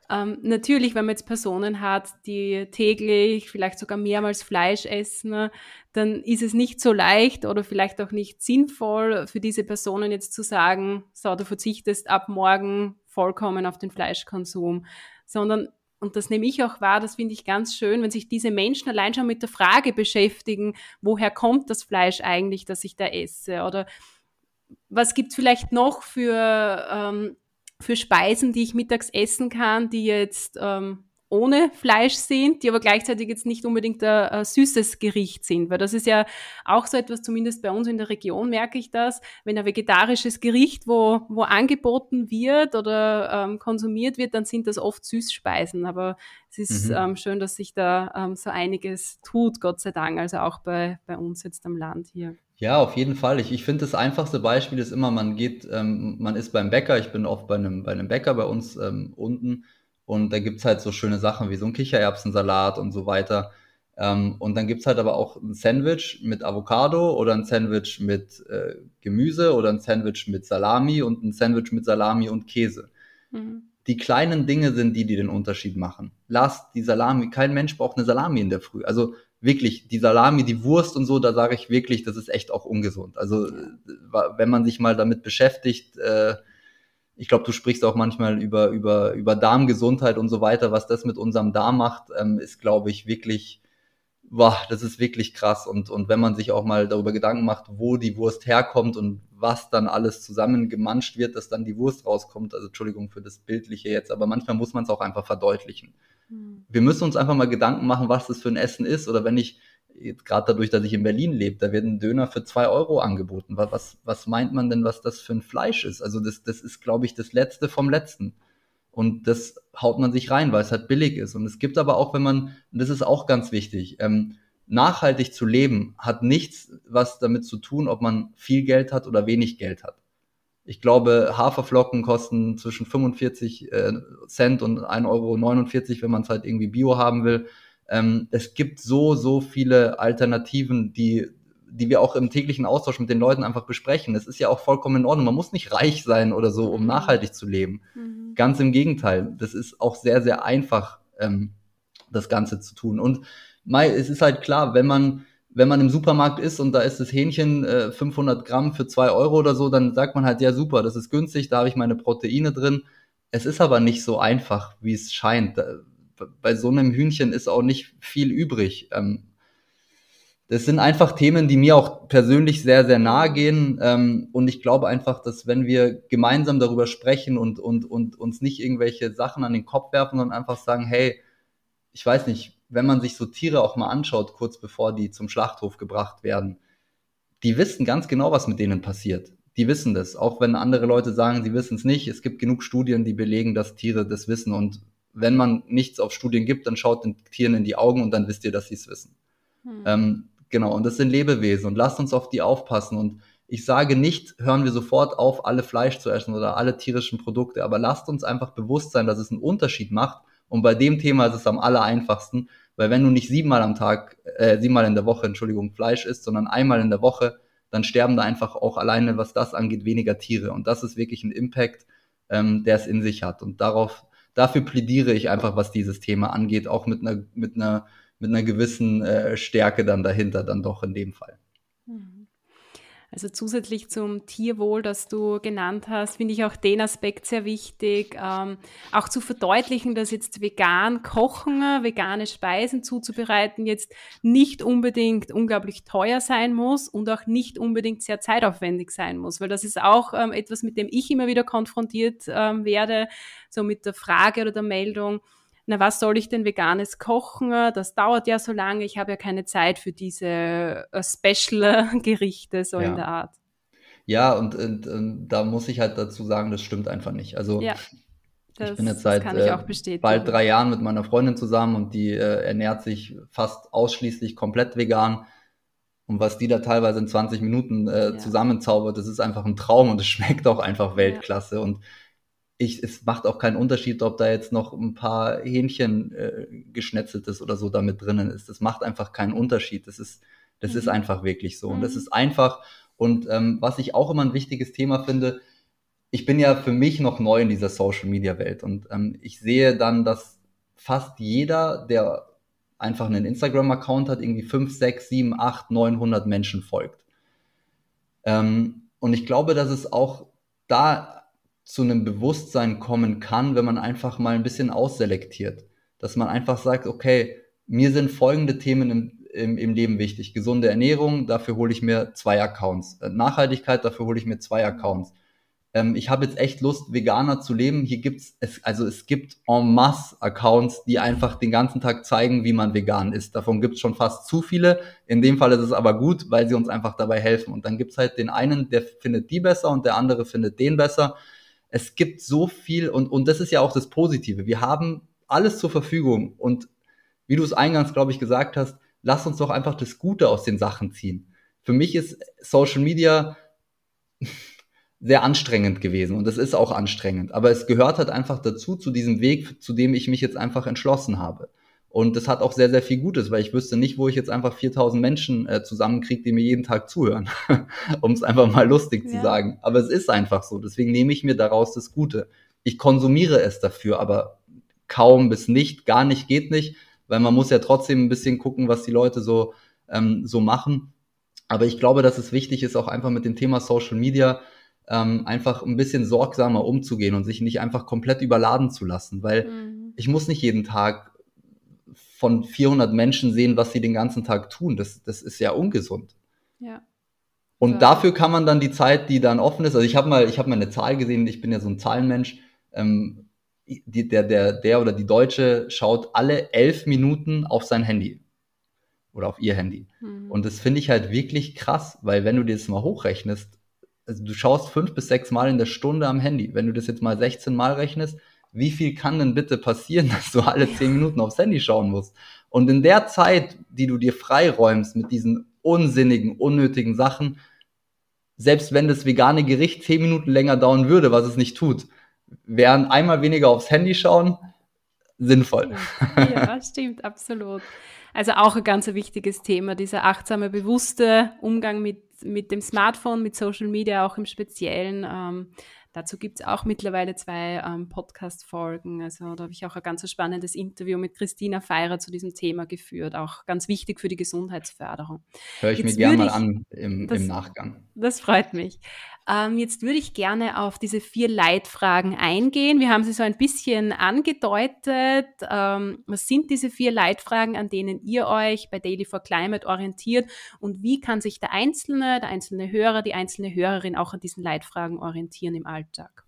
Ähm, natürlich, wenn man jetzt Personen hat, die täglich, vielleicht sogar mehrmals Fleisch essen, dann ist es nicht so leicht oder vielleicht auch nicht sinnvoll für diese Personen jetzt zu sagen, so, du verzichtest ab morgen vollkommen auf den Fleischkonsum, sondern und das nehme ich auch wahr, das finde ich ganz schön, wenn sich diese Menschen allein schon mit der Frage beschäftigen, woher kommt das Fleisch eigentlich, das ich da esse? Oder was gibt es vielleicht noch für, ähm, für Speisen, die ich mittags essen kann, die jetzt ähm, ohne Fleisch sind, die aber gleichzeitig jetzt nicht unbedingt ein, ein, süßes Gericht sind. Weil das ist ja auch so etwas, zumindest bei uns in der Region merke ich das, wenn ein vegetarisches Gericht wo, wo angeboten wird oder ähm, konsumiert wird, dann sind das oft Süßspeisen. Aber es ist mhm. ähm, schön, dass sich da ähm, so einiges tut, Gott sei Dank, also auch bei, bei uns jetzt am Land hier. Ja, auf jeden Fall. Ich, ich finde, das einfachste Beispiel ist immer, man geht, ähm, man ist beim Bäcker, ich bin oft bei einem, bei einem Bäcker bei uns ähm, unten und da gibt's halt so schöne Sachen wie so ein Kichererbsensalat und so weiter. Ähm, und dann gibt's halt aber auch ein Sandwich mit Avocado oder ein Sandwich mit äh, Gemüse oder ein Sandwich mit Salami und ein Sandwich mit Salami und Käse. Mhm. Die kleinen Dinge sind die, die den Unterschied machen. Lasst die Salami, kein Mensch braucht eine Salami in der Früh. Also wirklich, die Salami, die Wurst und so, da sage ich wirklich, das ist echt auch ungesund. Also wenn man sich mal damit beschäftigt, äh, ich glaube, du sprichst auch manchmal über, über, über Darmgesundheit und so weiter, was das mit unserem Darm macht, ähm, ist, glaube ich, wirklich boah, das ist wirklich krass. Und, und wenn man sich auch mal darüber Gedanken macht, wo die Wurst herkommt und was dann alles zusammengemanscht wird, dass dann die Wurst rauskommt, also Entschuldigung für das Bildliche jetzt, aber manchmal muss man es auch einfach verdeutlichen. Mhm. Wir müssen uns einfach mal Gedanken machen, was das für ein Essen ist. Oder wenn ich, gerade dadurch, dass ich in Berlin lebe, da wird ein Döner für zwei Euro angeboten. Was, was meint man denn, was das für ein Fleisch ist? Also das, das ist, glaube ich, das Letzte vom Letzten. Und das haut man sich rein, weil es halt billig ist. Und es gibt aber auch, wenn man, und das ist auch ganz wichtig, ähm, nachhaltig zu leben hat nichts was damit zu tun, ob man viel Geld hat oder wenig Geld hat. Ich glaube, Haferflocken kosten zwischen 45 äh, Cent und 1,49 Euro, wenn man es halt irgendwie Bio haben will. Ähm, es gibt so, so viele Alternativen, die die wir auch im täglichen Austausch mit den Leuten einfach besprechen. Das ist ja auch vollkommen in Ordnung. Man muss nicht reich sein oder so, um mhm. nachhaltig zu leben. Mhm. Ganz im Gegenteil. Das ist auch sehr, sehr einfach, ähm, das Ganze zu tun. Und Mai, es ist halt klar, wenn man, wenn man im Supermarkt ist und da ist das Hähnchen äh, 500 Gramm für zwei Euro oder so, dann sagt man halt, ja super, das ist günstig, da habe ich meine Proteine drin. Es ist aber nicht so einfach, wie es scheint. Bei so einem Hühnchen ist auch nicht viel übrig. Ähm, das sind einfach Themen, die mir auch persönlich sehr, sehr nahe gehen. Ähm, und ich glaube einfach, dass wenn wir gemeinsam darüber sprechen und, und, und uns nicht irgendwelche Sachen an den Kopf werfen, sondern einfach sagen, hey, ich weiß nicht, wenn man sich so Tiere auch mal anschaut, kurz bevor die zum Schlachthof gebracht werden, die wissen ganz genau, was mit denen passiert. Die wissen das. Auch wenn andere Leute sagen, sie wissen es nicht. Es gibt genug Studien, die belegen, dass Tiere das wissen. Und wenn man nichts auf Studien gibt, dann schaut den Tieren in die Augen und dann wisst ihr, dass sie es wissen. Hm. Ähm, Genau, und das sind Lebewesen und lasst uns auf die aufpassen. Und ich sage nicht, hören wir sofort auf, alle Fleisch zu essen oder alle tierischen Produkte, aber lasst uns einfach bewusst sein, dass es einen Unterschied macht. Und bei dem Thema ist es am aller einfachsten, weil wenn du nicht siebenmal am Tag, äh, siebenmal in der Woche, Entschuldigung, Fleisch isst, sondern einmal in der Woche, dann sterben da einfach auch alleine, was das angeht, weniger Tiere. Und das ist wirklich ein Impact, ähm, der es in sich hat. Und darauf, dafür plädiere ich einfach, was dieses Thema angeht, auch mit einer, mit einer mit einer gewissen äh, Stärke dann dahinter, dann doch in dem Fall. Also zusätzlich zum Tierwohl, das du genannt hast, finde ich auch den Aspekt sehr wichtig, ähm, auch zu verdeutlichen, dass jetzt vegan kochen, vegane Speisen zuzubereiten jetzt nicht unbedingt unglaublich teuer sein muss und auch nicht unbedingt sehr zeitaufwendig sein muss, weil das ist auch ähm, etwas, mit dem ich immer wieder konfrontiert ähm, werde, so mit der Frage oder der Meldung, na, was soll ich denn veganes kochen? Das dauert ja so lange, ich habe ja keine Zeit für diese uh, Special-Gerichte so ja. in der Art. Ja, und, und, und, da muss ich halt dazu sagen, das stimmt einfach nicht. Also ja, das, ich bin jetzt seit äh, bald drei Jahren mit meiner Freundin zusammen und die äh, ernährt sich fast ausschließlich komplett vegan. Und was die da teilweise in 20 Minuten äh, ja. zusammenzaubert, das ist einfach ein Traum und es schmeckt auch einfach Weltklasse. Und ich, es macht auch keinen Unterschied, ob da jetzt noch ein paar Hähnchen äh, geschnetzeltes oder so damit drinnen ist. Das macht einfach keinen Unterschied. Das ist, das mhm. ist einfach wirklich so. Und das mhm. ist einfach. Und ähm, was ich auch immer ein wichtiges Thema finde, ich bin ja für mich noch neu in dieser Social Media Welt und ähm, ich sehe dann, dass fast jeder, der einfach einen Instagram-Account hat, irgendwie 5, 6, 7, 8, 900 Menschen folgt. Ähm, und ich glaube, dass es auch da zu einem Bewusstsein kommen kann, wenn man einfach mal ein bisschen ausselektiert. Dass man einfach sagt, okay, mir sind folgende Themen im, im, im Leben wichtig. Gesunde Ernährung, dafür hole ich mir zwei Accounts. Äh, Nachhaltigkeit, dafür hole ich mir zwei Accounts. Ähm, ich habe jetzt echt Lust, Veganer zu leben. Hier gibt's es, also es gibt en masse Accounts, die einfach den ganzen Tag zeigen, wie man vegan ist. Davon gibt's schon fast zu viele. In dem Fall ist es aber gut, weil sie uns einfach dabei helfen. Und dann gibt's halt den einen, der findet die besser und der andere findet den besser es gibt so viel und, und das ist ja auch das Positive. Wir haben alles zur Verfügung und wie du es eingangs, glaube ich, gesagt hast, lass uns doch einfach das Gute aus den Sachen ziehen. Für mich ist Social Media sehr anstrengend gewesen und es ist auch anstrengend, aber es gehört halt einfach dazu, zu diesem Weg, zu dem ich mich jetzt einfach entschlossen habe. Und das hat auch sehr, sehr viel Gutes, weil ich wüsste nicht, wo ich jetzt einfach 4000 Menschen äh, zusammenkriege, die mir jeden Tag zuhören, um es einfach mal lustig ja. zu sagen. Aber es ist einfach so. Deswegen nehme ich mir daraus das Gute. Ich konsumiere es dafür, aber kaum bis nicht, gar nicht geht nicht, weil man muss ja trotzdem ein bisschen gucken, was die Leute so, ähm, so machen. Aber ich glaube, dass es wichtig ist, auch einfach mit dem Thema Social Media ähm, einfach ein bisschen sorgsamer umzugehen und sich nicht einfach komplett überladen zu lassen, weil mhm. ich muss nicht jeden Tag von 400 Menschen sehen, was sie den ganzen Tag tun. Das, das ist ja ungesund. Ja. Und so. dafür kann man dann die Zeit, die dann offen ist, also ich habe mal, ich habe mal eine Zahl gesehen, ich bin ja so ein Zahlenmensch, ähm, die, der, der, der oder die Deutsche schaut alle elf Minuten auf sein Handy oder auf ihr Handy. Mhm. Und das finde ich halt wirklich krass, weil wenn du dir das mal hochrechnest, also du schaust fünf bis sechs Mal in der Stunde am Handy. Wenn du das jetzt mal 16 Mal rechnest, wie viel kann denn bitte passieren, dass du alle zehn Minuten aufs Handy schauen musst? Und in der Zeit, die du dir freiräumst mit diesen unsinnigen, unnötigen Sachen, selbst wenn das vegane Gericht zehn Minuten länger dauern würde, was es nicht tut, wären einmal weniger aufs Handy schauen sinnvoll. Ja, stimmt, absolut. Also auch ein ganz wichtiges Thema, dieser achtsame, bewusste Umgang mit, mit dem Smartphone, mit Social Media auch im Speziellen. Ähm, Dazu gibt es auch mittlerweile zwei ähm, Podcast-Folgen. Also da habe ich auch ein ganz spannendes Interview mit Christina Feirer zu diesem Thema geführt. Auch ganz wichtig für die Gesundheitsförderung. Höre ich Jetzt mir gerne mal an im, das, im Nachgang. Das freut mich. Ähm, jetzt würde ich gerne auf diese vier Leitfragen eingehen. Wir haben sie so ein bisschen angedeutet. Ähm, was sind diese vier Leitfragen, an denen ihr euch bei Daily for Climate orientiert und wie kann sich der Einzelne, der einzelne Hörer, die einzelne Hörerin auch an diesen Leitfragen orientieren im Alltag?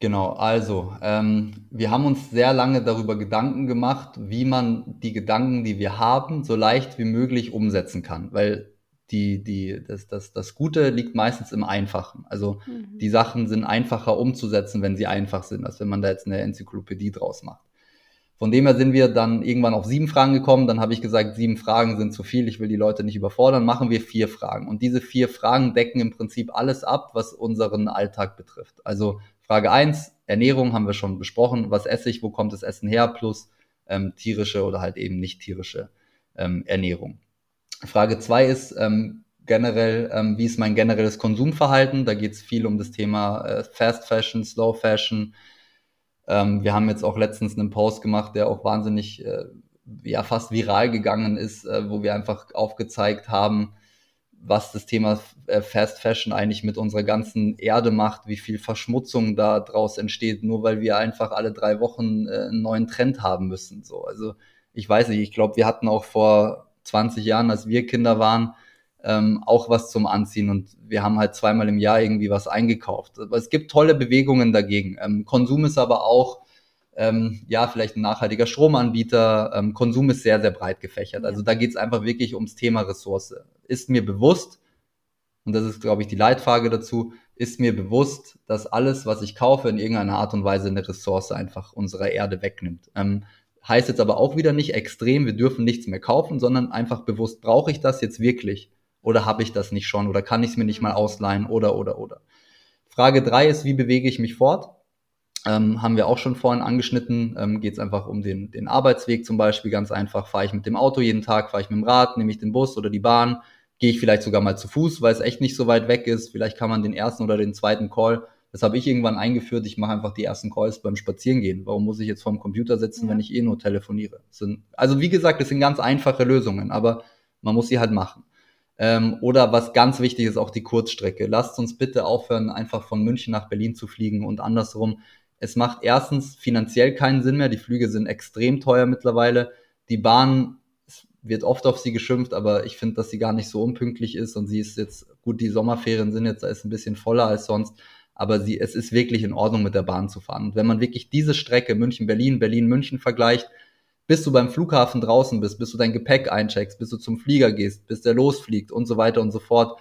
Genau, also ähm, wir haben uns sehr lange darüber Gedanken gemacht, wie man die Gedanken, die wir haben, so leicht wie möglich umsetzen kann, weil die, die, das, das, das Gute liegt meistens im Einfachen. Also mhm. die Sachen sind einfacher umzusetzen, wenn sie einfach sind, als wenn man da jetzt eine Enzyklopädie draus macht. Von dem her sind wir dann irgendwann auf sieben Fragen gekommen. Dann habe ich gesagt, sieben Fragen sind zu viel. Ich will die Leute nicht überfordern. Machen wir vier Fragen. Und diese vier Fragen decken im Prinzip alles ab, was unseren Alltag betrifft. Also Frage eins Ernährung haben wir schon besprochen. Was esse ich? Wo kommt das Essen her? Plus ähm, tierische oder halt eben nicht tierische ähm, Ernährung. Frage zwei ist ähm, generell, ähm, wie ist mein generelles Konsumverhalten? Da geht es viel um das Thema äh, Fast Fashion, Slow Fashion. Ähm, wir haben jetzt auch letztens einen Post gemacht, der auch wahnsinnig, äh, ja, fast viral gegangen ist, äh, wo wir einfach aufgezeigt haben, was das Thema äh, Fast Fashion eigentlich mit unserer ganzen Erde macht, wie viel Verschmutzung da draus entsteht, nur weil wir einfach alle drei Wochen äh, einen neuen Trend haben müssen. So, also ich weiß nicht, ich glaube, wir hatten auch vor 20 Jahren, als wir Kinder waren, ähm, auch was zum Anziehen und wir haben halt zweimal im Jahr irgendwie was eingekauft. Aber es gibt tolle Bewegungen dagegen. Ähm, Konsum ist aber auch, ähm, ja, vielleicht ein nachhaltiger Stromanbieter. Ähm, Konsum ist sehr, sehr breit gefächert. Also da geht es einfach wirklich ums Thema Ressource. Ist mir bewusst, und das ist, glaube ich, die Leitfrage dazu, ist mir bewusst, dass alles, was ich kaufe, in irgendeiner Art und Weise eine Ressource einfach unserer Erde wegnimmt. Ähm, Heißt jetzt aber auch wieder nicht extrem, wir dürfen nichts mehr kaufen, sondern einfach bewusst, brauche ich das jetzt wirklich? Oder habe ich das nicht schon? Oder kann ich es mir nicht mal mhm. ausleihen? Oder, oder, oder. Frage drei ist, wie bewege ich mich fort? Ähm, haben wir auch schon vorhin angeschnitten. Ähm, Geht es einfach um den, den Arbeitsweg zum Beispiel. Ganz einfach, fahre ich mit dem Auto jeden Tag, fahre ich mit dem Rad, nehme ich den Bus oder die Bahn, gehe ich vielleicht sogar mal zu Fuß, weil es echt nicht so weit weg ist. Vielleicht kann man den ersten oder den zweiten Call das habe ich irgendwann eingeführt. Ich mache einfach die ersten Calls beim Spazierengehen. Warum muss ich jetzt vorm Computer sitzen, ja. wenn ich eh nur telefoniere? Sind, also wie gesagt, das sind ganz einfache Lösungen, aber man muss sie halt machen. Ähm, oder was ganz wichtig ist, auch die Kurzstrecke. Lasst uns bitte aufhören, einfach von München nach Berlin zu fliegen und andersrum. Es macht erstens finanziell keinen Sinn mehr. Die Flüge sind extrem teuer mittlerweile. Die Bahn wird oft auf sie geschimpft, aber ich finde, dass sie gar nicht so unpünktlich ist und sie ist jetzt, gut, die Sommerferien sind jetzt, da ist ein bisschen voller als sonst, aber sie, es ist wirklich in Ordnung, mit der Bahn zu fahren. Und wenn man wirklich diese Strecke München-Berlin, Berlin-München vergleicht, bis du beim Flughafen draußen bist, bis du dein Gepäck eincheckst, bis du zum Flieger gehst, bis der losfliegt und so weiter und so fort,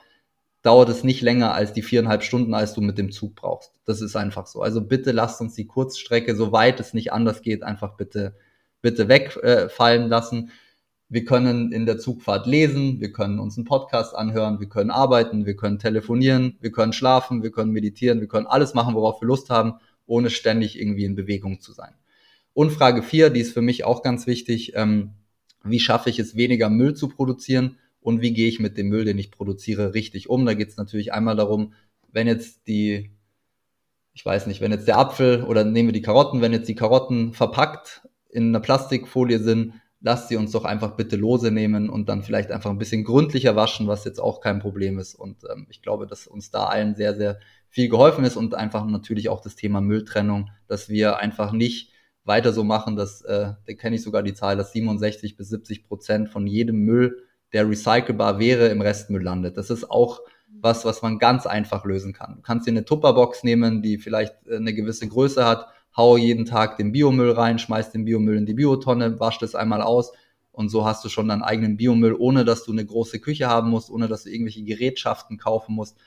dauert es nicht länger als die viereinhalb Stunden, als du mit dem Zug brauchst. Das ist einfach so. Also bitte lasst uns die Kurzstrecke, soweit es nicht anders geht, einfach bitte, bitte wegfallen äh, lassen. Wir können in der Zugfahrt lesen, wir können uns einen Podcast anhören, wir können arbeiten, wir können telefonieren, wir können schlafen, wir können meditieren, wir können alles machen, worauf wir Lust haben, ohne ständig irgendwie in Bewegung zu sein. Und Frage vier, die ist für mich auch ganz wichtig, ähm, wie schaffe ich es, weniger Müll zu produzieren und wie gehe ich mit dem Müll, den ich produziere, richtig um. Da geht es natürlich einmal darum, wenn jetzt die, ich weiß nicht, wenn jetzt der Apfel oder nehmen wir die Karotten, wenn jetzt die Karotten verpackt in einer Plastikfolie sind, lasst sie uns doch einfach bitte lose nehmen und dann vielleicht einfach ein bisschen gründlicher waschen, was jetzt auch kein Problem ist. Und ähm, ich glaube, dass uns da allen sehr, sehr viel geholfen ist und einfach natürlich auch das Thema Mülltrennung, dass wir einfach nicht weiter so machen, dass, äh, da kenne ich sogar die Zahl, dass 67 bis 70 Prozent von jedem Müll, der recycelbar wäre, im Restmüll landet. Das ist auch was, was man ganz einfach lösen kann. Du kannst dir eine Tupperbox nehmen, die vielleicht äh, eine gewisse Größe hat hau jeden Tag den Biomüll rein, schmeiß den Biomüll in die Biotonne, wasch das einmal aus und so hast du schon deinen eigenen Biomüll, ohne dass du eine große Küche haben musst, ohne dass du irgendwelche Gerätschaften kaufen musst.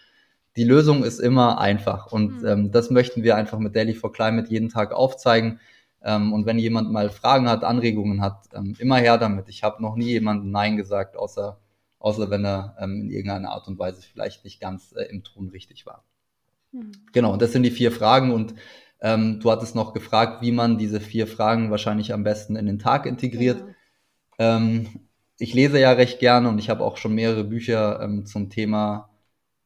Die Lösung ist immer einfach und mhm. ähm, das möchten wir einfach mit Daily for Climate jeden Tag aufzeigen. Ähm, und wenn jemand mal Fragen hat, Anregungen hat, ähm, immer her damit. Ich habe noch nie jemandem Nein gesagt, außer, außer wenn er ähm, in irgendeiner Art und Weise vielleicht nicht ganz äh, im Ton richtig war. Mhm. Genau, und das sind die vier Fragen und ähm, du hattest noch gefragt, wie man diese vier Fragen wahrscheinlich am besten in den Tag integriert. Ja. Ähm, ich lese ja recht gerne und ich habe auch schon mehrere Bücher ähm, zum Thema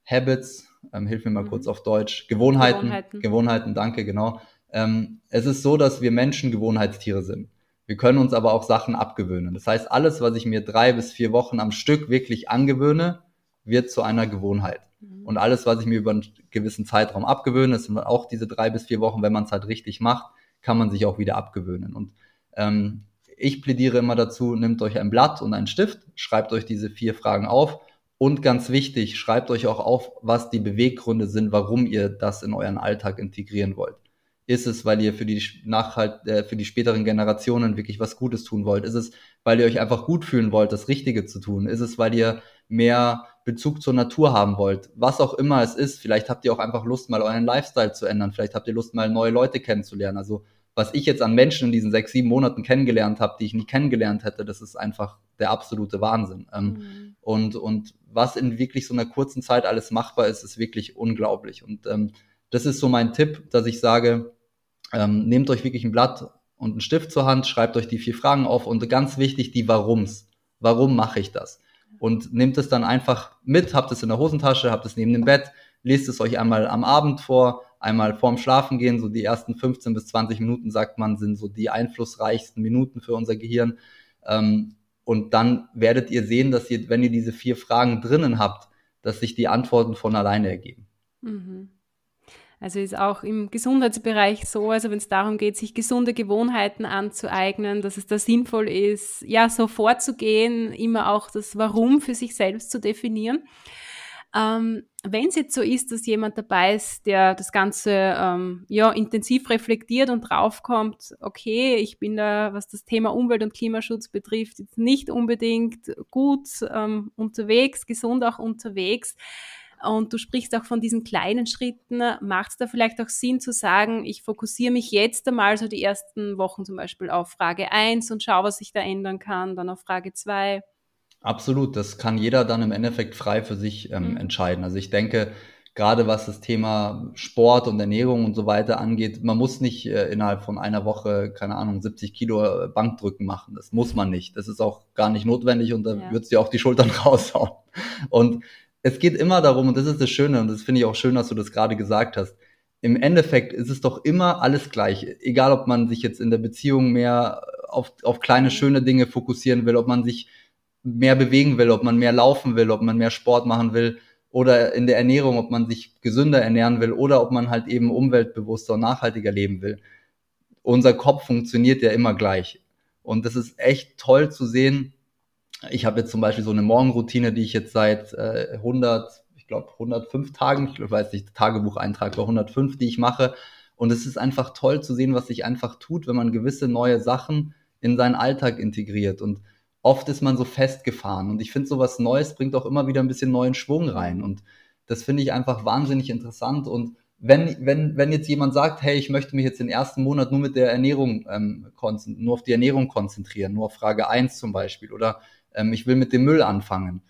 Habits. Ähm, hilf mir mal mhm. kurz auf Deutsch. Gewohnheiten. Gewohnheiten, Gewohnheiten danke, genau. Ähm, es ist so, dass wir Menschen Gewohnheitstiere sind. Wir können uns aber auch Sachen abgewöhnen. Das heißt, alles, was ich mir drei bis vier Wochen am Stück wirklich angewöhne, wird zu einer Gewohnheit. Mhm. Und alles, was ich mir über einen gewissen Zeitraum abgewöhne, das sind auch diese drei bis vier Wochen, wenn man es halt richtig macht, kann man sich auch wieder abgewöhnen. Und ähm, ich plädiere immer dazu, nehmt euch ein Blatt und einen Stift, schreibt euch diese vier Fragen auf und ganz wichtig, schreibt euch auch auf, was die Beweggründe sind, warum ihr das in euren Alltag integrieren wollt. Ist es, weil ihr für die Nachhalt, äh, für die späteren Generationen wirklich was Gutes tun wollt? Ist es, weil ihr euch einfach gut fühlen wollt, das Richtige zu tun? Ist es, weil ihr mehr Bezug zur Natur haben wollt, was auch immer es ist, vielleicht habt ihr auch einfach Lust, mal euren Lifestyle zu ändern, vielleicht habt ihr Lust, mal neue Leute kennenzulernen. Also was ich jetzt an Menschen in diesen sechs, sieben Monaten kennengelernt habe, die ich nie kennengelernt hätte, das ist einfach der absolute Wahnsinn. Ähm, mhm. und, und was in wirklich so einer kurzen Zeit alles machbar ist, ist wirklich unglaublich. Und ähm, das ist so mein Tipp, dass ich sage, ähm, nehmt euch wirklich ein Blatt und einen Stift zur Hand, schreibt euch die vier Fragen auf und ganz wichtig, die Warums. Warum mache ich das? und nehmt es dann einfach mit, habt es in der Hosentasche, habt es neben dem Bett, lest es euch einmal am Abend vor, einmal vorm Schlafengehen, so die ersten 15 bis 20 Minuten, sagt man, sind so die einflussreichsten Minuten für unser Gehirn. Ähm, und dann werdet ihr sehen, dass ihr, wenn ihr diese vier Fragen drinnen habt, dass sich die Antworten von alleine ergeben. Mhm. Also ist auch im Gesundheitsbereich so, also wenn es darum geht, sich gesunde Gewohnheiten anzueignen, dass es da sinnvoll ist, ja, so vorzugehen, immer auch das Warum für sich selbst zu definieren. Ähm, wenn es jetzt so ist, dass jemand dabei ist, der das Ganze ähm, ja, intensiv reflektiert und draufkommt, okay, ich bin da, was das Thema Umwelt- und Klimaschutz betrifft, jetzt nicht unbedingt gut ähm, unterwegs, gesund auch unterwegs, und du sprichst auch von diesen kleinen Schritten. Macht es da vielleicht auch Sinn zu sagen, ich fokussiere mich jetzt einmal so die ersten Wochen zum Beispiel auf Frage 1 und schaue, was sich da ändern kann, dann auf Frage 2? Absolut, das kann jeder dann im Endeffekt frei für sich ähm, mhm. entscheiden. Also ich denke, gerade was das Thema Sport und Ernährung und so weiter angeht, man muss nicht äh, innerhalb von einer Woche, keine Ahnung, 70 Kilo äh, Bankdrücken machen. Das muss man nicht. Das ist auch gar nicht notwendig und da ja. würdest du auch die Schultern raushauen. Und es geht immer darum, und das ist das Schöne, und das finde ich auch schön, dass du das gerade gesagt hast. Im Endeffekt ist es doch immer alles gleich. Egal, ob man sich jetzt in der Beziehung mehr auf, auf kleine, mhm. schöne Dinge fokussieren will, ob man sich mehr bewegen will, ob man mehr laufen will, ob man mehr Sport machen will oder in der Ernährung, ob man sich gesünder ernähren will oder ob man halt eben umweltbewusster und nachhaltiger leben will. Unser Kopf funktioniert ja immer gleich. Und das ist echt toll zu sehen, ich habe jetzt zum Beispiel so eine Morgenroutine, die ich jetzt seit äh, 100, ich glaube 105 Tagen, ich weiß nicht, Tagebucheintrag war 105, die ich mache. Und es ist einfach toll zu sehen, was sich einfach tut, wenn man gewisse neue Sachen in seinen Alltag integriert. Und oft ist man so festgefahren. Und ich finde, so was Neues bringt auch immer wieder ein bisschen neuen Schwung rein. Und das finde ich einfach wahnsinnig interessant. Und wenn, wenn, wenn jetzt jemand sagt, hey, ich möchte mich jetzt den ersten Monat nur mit der Ernährung ähm, nur auf die Ernährung konzentrieren, nur auf Frage eins zum Beispiel, oder ähm, ich will mit dem Müll anfangen.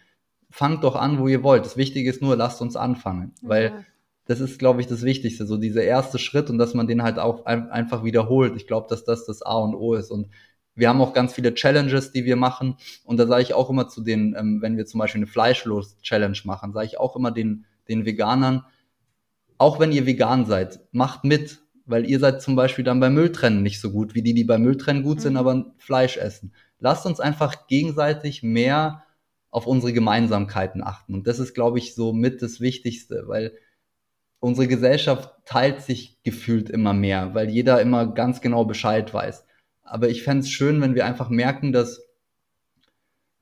Fangt doch an, wo ihr wollt. Das Wichtige ist nur, lasst uns anfangen. Ja. Weil das ist, glaube ich, das Wichtigste, so dieser erste Schritt und dass man den halt auch ein, einfach wiederholt. Ich glaube, dass das das A und O ist. Und wir haben auch ganz viele Challenges, die wir machen. Und da sage ich auch immer zu den, ähm, wenn wir zum Beispiel eine Fleischlos-Challenge machen, sage ich auch immer den, den Veganern, auch wenn ihr vegan seid, macht mit, weil ihr seid zum Beispiel dann beim Mülltrennen nicht so gut wie die, die beim Mülltrennen gut sind, mhm. aber Fleisch essen. Lasst uns einfach gegenseitig mehr auf unsere Gemeinsamkeiten achten. Und das ist, glaube ich, so mit das Wichtigste, weil unsere Gesellschaft teilt sich gefühlt immer mehr, weil jeder immer ganz genau Bescheid weiß. Aber ich fände es schön, wenn wir einfach merken, dass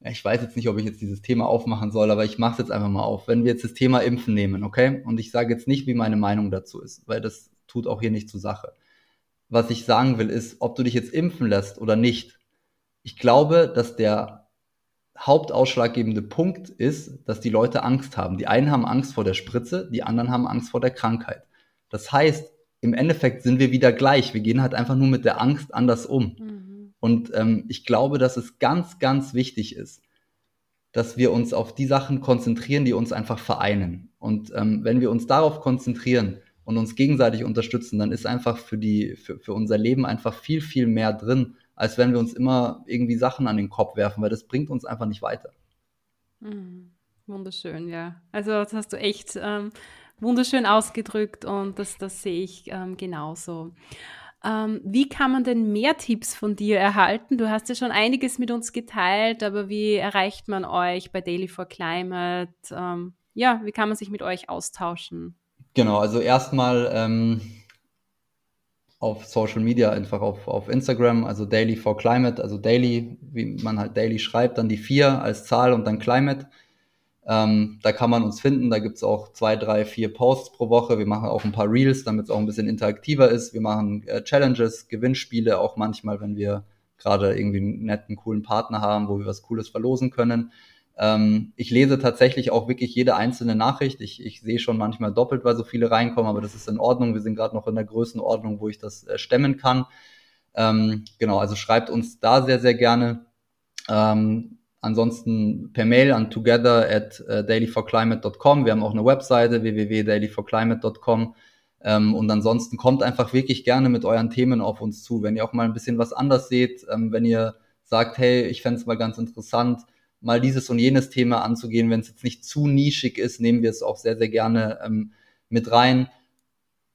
ich weiß jetzt nicht, ob ich jetzt dieses Thema aufmachen soll, aber ich mache es jetzt einfach mal auf. Wenn wir jetzt das Thema Impfen nehmen, okay? Und ich sage jetzt nicht, wie meine Meinung dazu ist, weil das tut auch hier nicht zur Sache. Was ich sagen will, ist, ob du dich jetzt impfen lässt oder nicht. Ich glaube, dass der hauptausschlaggebende Punkt ist, dass die Leute Angst haben. Die einen haben Angst vor der Spritze, die anderen haben Angst vor der Krankheit. Das heißt, im Endeffekt sind wir wieder gleich. Wir gehen halt einfach nur mit der Angst anders um. Mhm. Und ähm, ich glaube, dass es ganz, ganz wichtig ist, dass wir uns auf die Sachen konzentrieren, die uns einfach vereinen. Und ähm, wenn wir uns darauf konzentrieren und uns gegenseitig unterstützen, dann ist einfach für, die, für, für unser Leben einfach viel, viel mehr drin, als wenn wir uns immer irgendwie Sachen an den Kopf werfen, weil das bringt uns einfach nicht weiter. Mhm. Wunderschön, ja. Also das hast du echt ähm, wunderschön ausgedrückt und das, das sehe ich ähm, genauso. Ähm, wie kann man denn mehr Tipps von dir erhalten? Du hast ja schon einiges mit uns geteilt, aber wie erreicht man euch bei Daily for Climate? Ähm, ja, wie kann man sich mit euch austauschen? Genau, also erstmal ähm, auf Social Media, einfach auf, auf Instagram, also Daily for Climate, also Daily, wie man halt Daily schreibt, dann die vier als Zahl und dann Climate. Ähm, da kann man uns finden, da gibt's auch zwei, drei, vier Posts pro Woche. Wir machen auch ein paar Reels, damit es auch ein bisschen interaktiver ist. Wir machen äh, Challenges, Gewinnspiele, auch manchmal, wenn wir gerade irgendwie einen netten, coolen Partner haben, wo wir was Cooles verlosen können. Ähm, ich lese tatsächlich auch wirklich jede einzelne Nachricht. Ich, ich sehe schon manchmal doppelt, weil so viele reinkommen, aber das ist in Ordnung. Wir sind gerade noch in der Größenordnung, wo ich das äh, stemmen kann. Ähm, genau, also schreibt uns da sehr, sehr gerne. Ähm, ansonsten per Mail an together at uh, dailyforclimate.com. Wir haben auch eine Webseite www.dailyforclimate.com. Ähm, und ansonsten kommt einfach wirklich gerne mit euren Themen auf uns zu. Wenn ihr auch mal ein bisschen was anders seht, ähm, wenn ihr sagt, hey, ich fände es mal ganz interessant, mal dieses und jenes Thema anzugehen. Wenn es jetzt nicht zu nischig ist, nehmen wir es auch sehr, sehr gerne ähm, mit rein.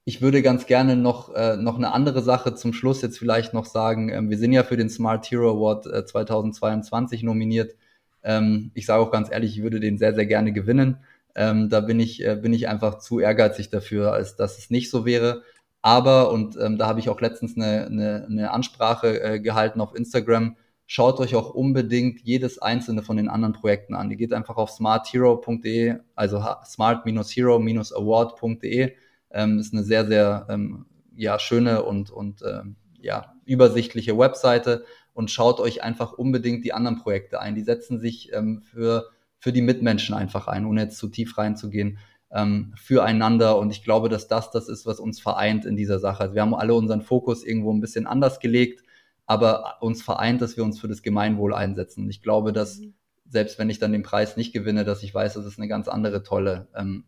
Ich würde ganz gerne noch, äh, noch eine andere Sache zum Schluss jetzt vielleicht noch sagen. Ähm, wir sind ja für den Smart Hero Award äh, 2022 nominiert. Ähm, ich sage auch ganz ehrlich, ich würde den sehr, sehr gerne gewinnen. Ähm, da bin ich, äh, bin ich einfach zu ehrgeizig dafür, als dass es nicht so wäre. Aber, und ähm, da habe ich auch letztens eine, eine, eine Ansprache äh, gehalten auf Instagram, schaut euch auch unbedingt jedes einzelne von den anderen Projekten an. Ihr geht einfach auf smarthero.de, also smart-hero-award.de. Ähm, ist eine sehr, sehr ähm, ja, schöne und, und ähm, ja, übersichtliche Webseite und schaut euch einfach unbedingt die anderen Projekte ein. Die setzen sich ähm, für, für die Mitmenschen einfach ein, ohne jetzt zu tief reinzugehen, ähm, füreinander. Und ich glaube, dass das das ist, was uns vereint in dieser Sache. Also wir haben alle unseren Fokus irgendwo ein bisschen anders gelegt aber uns vereint, dass wir uns für das Gemeinwohl einsetzen. Und ich glaube, dass mhm. selbst wenn ich dann den Preis nicht gewinne, dass ich weiß, dass es eine ganz andere tolle ähm,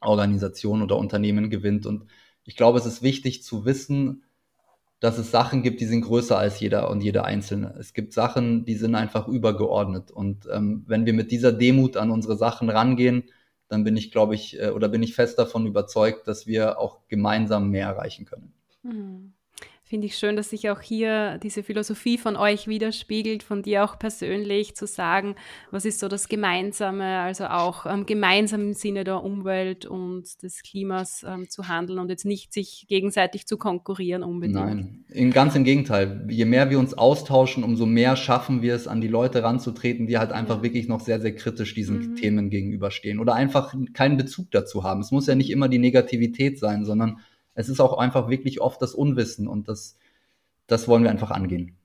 Organisation oder Unternehmen gewinnt. Und ich glaube, es ist wichtig zu wissen, dass es Sachen gibt, die sind größer als jeder und jeder Einzelne. Es gibt Sachen, die sind einfach übergeordnet. Und ähm, wenn wir mit dieser Demut an unsere Sachen rangehen, dann bin ich, glaube ich, äh, oder bin ich fest davon überzeugt, dass wir auch gemeinsam mehr erreichen können. Mhm finde ich schön, dass sich auch hier diese Philosophie von euch widerspiegelt, von dir auch persönlich zu sagen, was ist so das Gemeinsame, also auch ähm, gemeinsam im Sinne der Umwelt und des Klimas ähm, zu handeln und jetzt nicht sich gegenseitig zu konkurrieren unbedingt. Nein, in, ganz im Gegenteil. Je mehr wir uns austauschen, umso mehr schaffen wir es, an die Leute ranzutreten, die halt einfach ja. wirklich noch sehr, sehr kritisch diesen mhm. Themen gegenüberstehen oder einfach keinen Bezug dazu haben. Es muss ja nicht immer die Negativität sein, sondern es ist auch einfach wirklich oft das Unwissen und das, das wollen wir einfach angehen.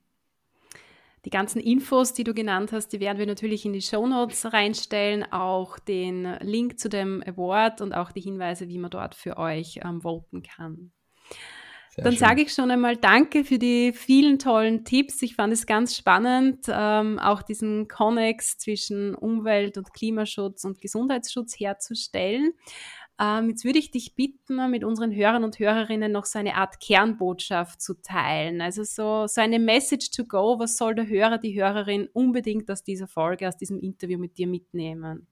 Die ganzen Infos, die du genannt hast, die werden wir natürlich in die Show Notes reinstellen, auch den Link zu dem Award und auch die Hinweise, wie man dort für euch ähm, voten kann. Sehr Dann sage ich schon einmal Danke für die vielen tollen Tipps. Ich fand es ganz spannend, ähm, auch diesen Connex zwischen Umwelt- und Klimaschutz und Gesundheitsschutz herzustellen. Ähm, jetzt würde ich dich bitten, mit unseren Hörern und Hörerinnen noch so eine Art Kernbotschaft zu teilen. Also so, so eine Message to go. Was soll der Hörer, die Hörerin unbedingt aus dieser Folge, aus diesem Interview mit dir mitnehmen?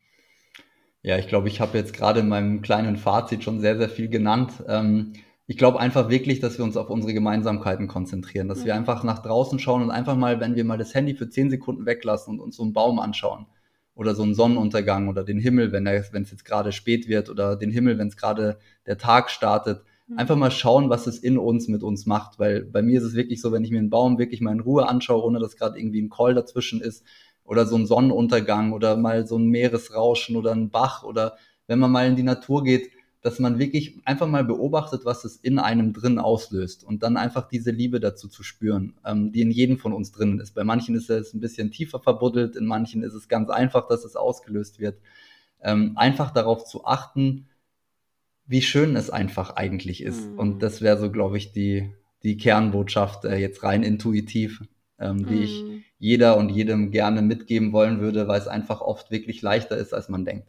Ja, ich glaube, ich habe jetzt gerade in meinem kleinen Fazit schon sehr, sehr viel genannt. Ähm, ich glaube einfach wirklich, dass wir uns auf unsere Gemeinsamkeiten konzentrieren, dass mhm. wir einfach nach draußen schauen und einfach mal, wenn wir mal das Handy für zehn Sekunden weglassen und uns so einen Baum anschauen oder so einen Sonnenuntergang oder den Himmel, wenn es jetzt gerade spät wird oder den Himmel, wenn es gerade der Tag startet, mhm. einfach mal schauen, was es in uns mit uns macht, weil bei mir ist es wirklich so, wenn ich mir einen Baum wirklich mal in Ruhe anschaue, ohne dass gerade irgendwie ein Call dazwischen ist oder so ein Sonnenuntergang oder mal so ein Meeresrauschen oder ein Bach oder wenn man mal in die Natur geht, dass man wirklich einfach mal beobachtet, was es in einem drin auslöst und dann einfach diese Liebe dazu zu spüren, ähm, die in jedem von uns drin ist. Bei manchen ist es ein bisschen tiefer verbuddelt, in manchen ist es ganz einfach, dass es ausgelöst wird. Ähm, einfach darauf zu achten, wie schön es einfach eigentlich ist. Mhm. Und das wäre so, glaube ich, die, die Kernbotschaft äh, jetzt rein intuitiv, ähm, die mhm. ich jeder und jedem gerne mitgeben wollen würde, weil es einfach oft wirklich leichter ist, als man denkt.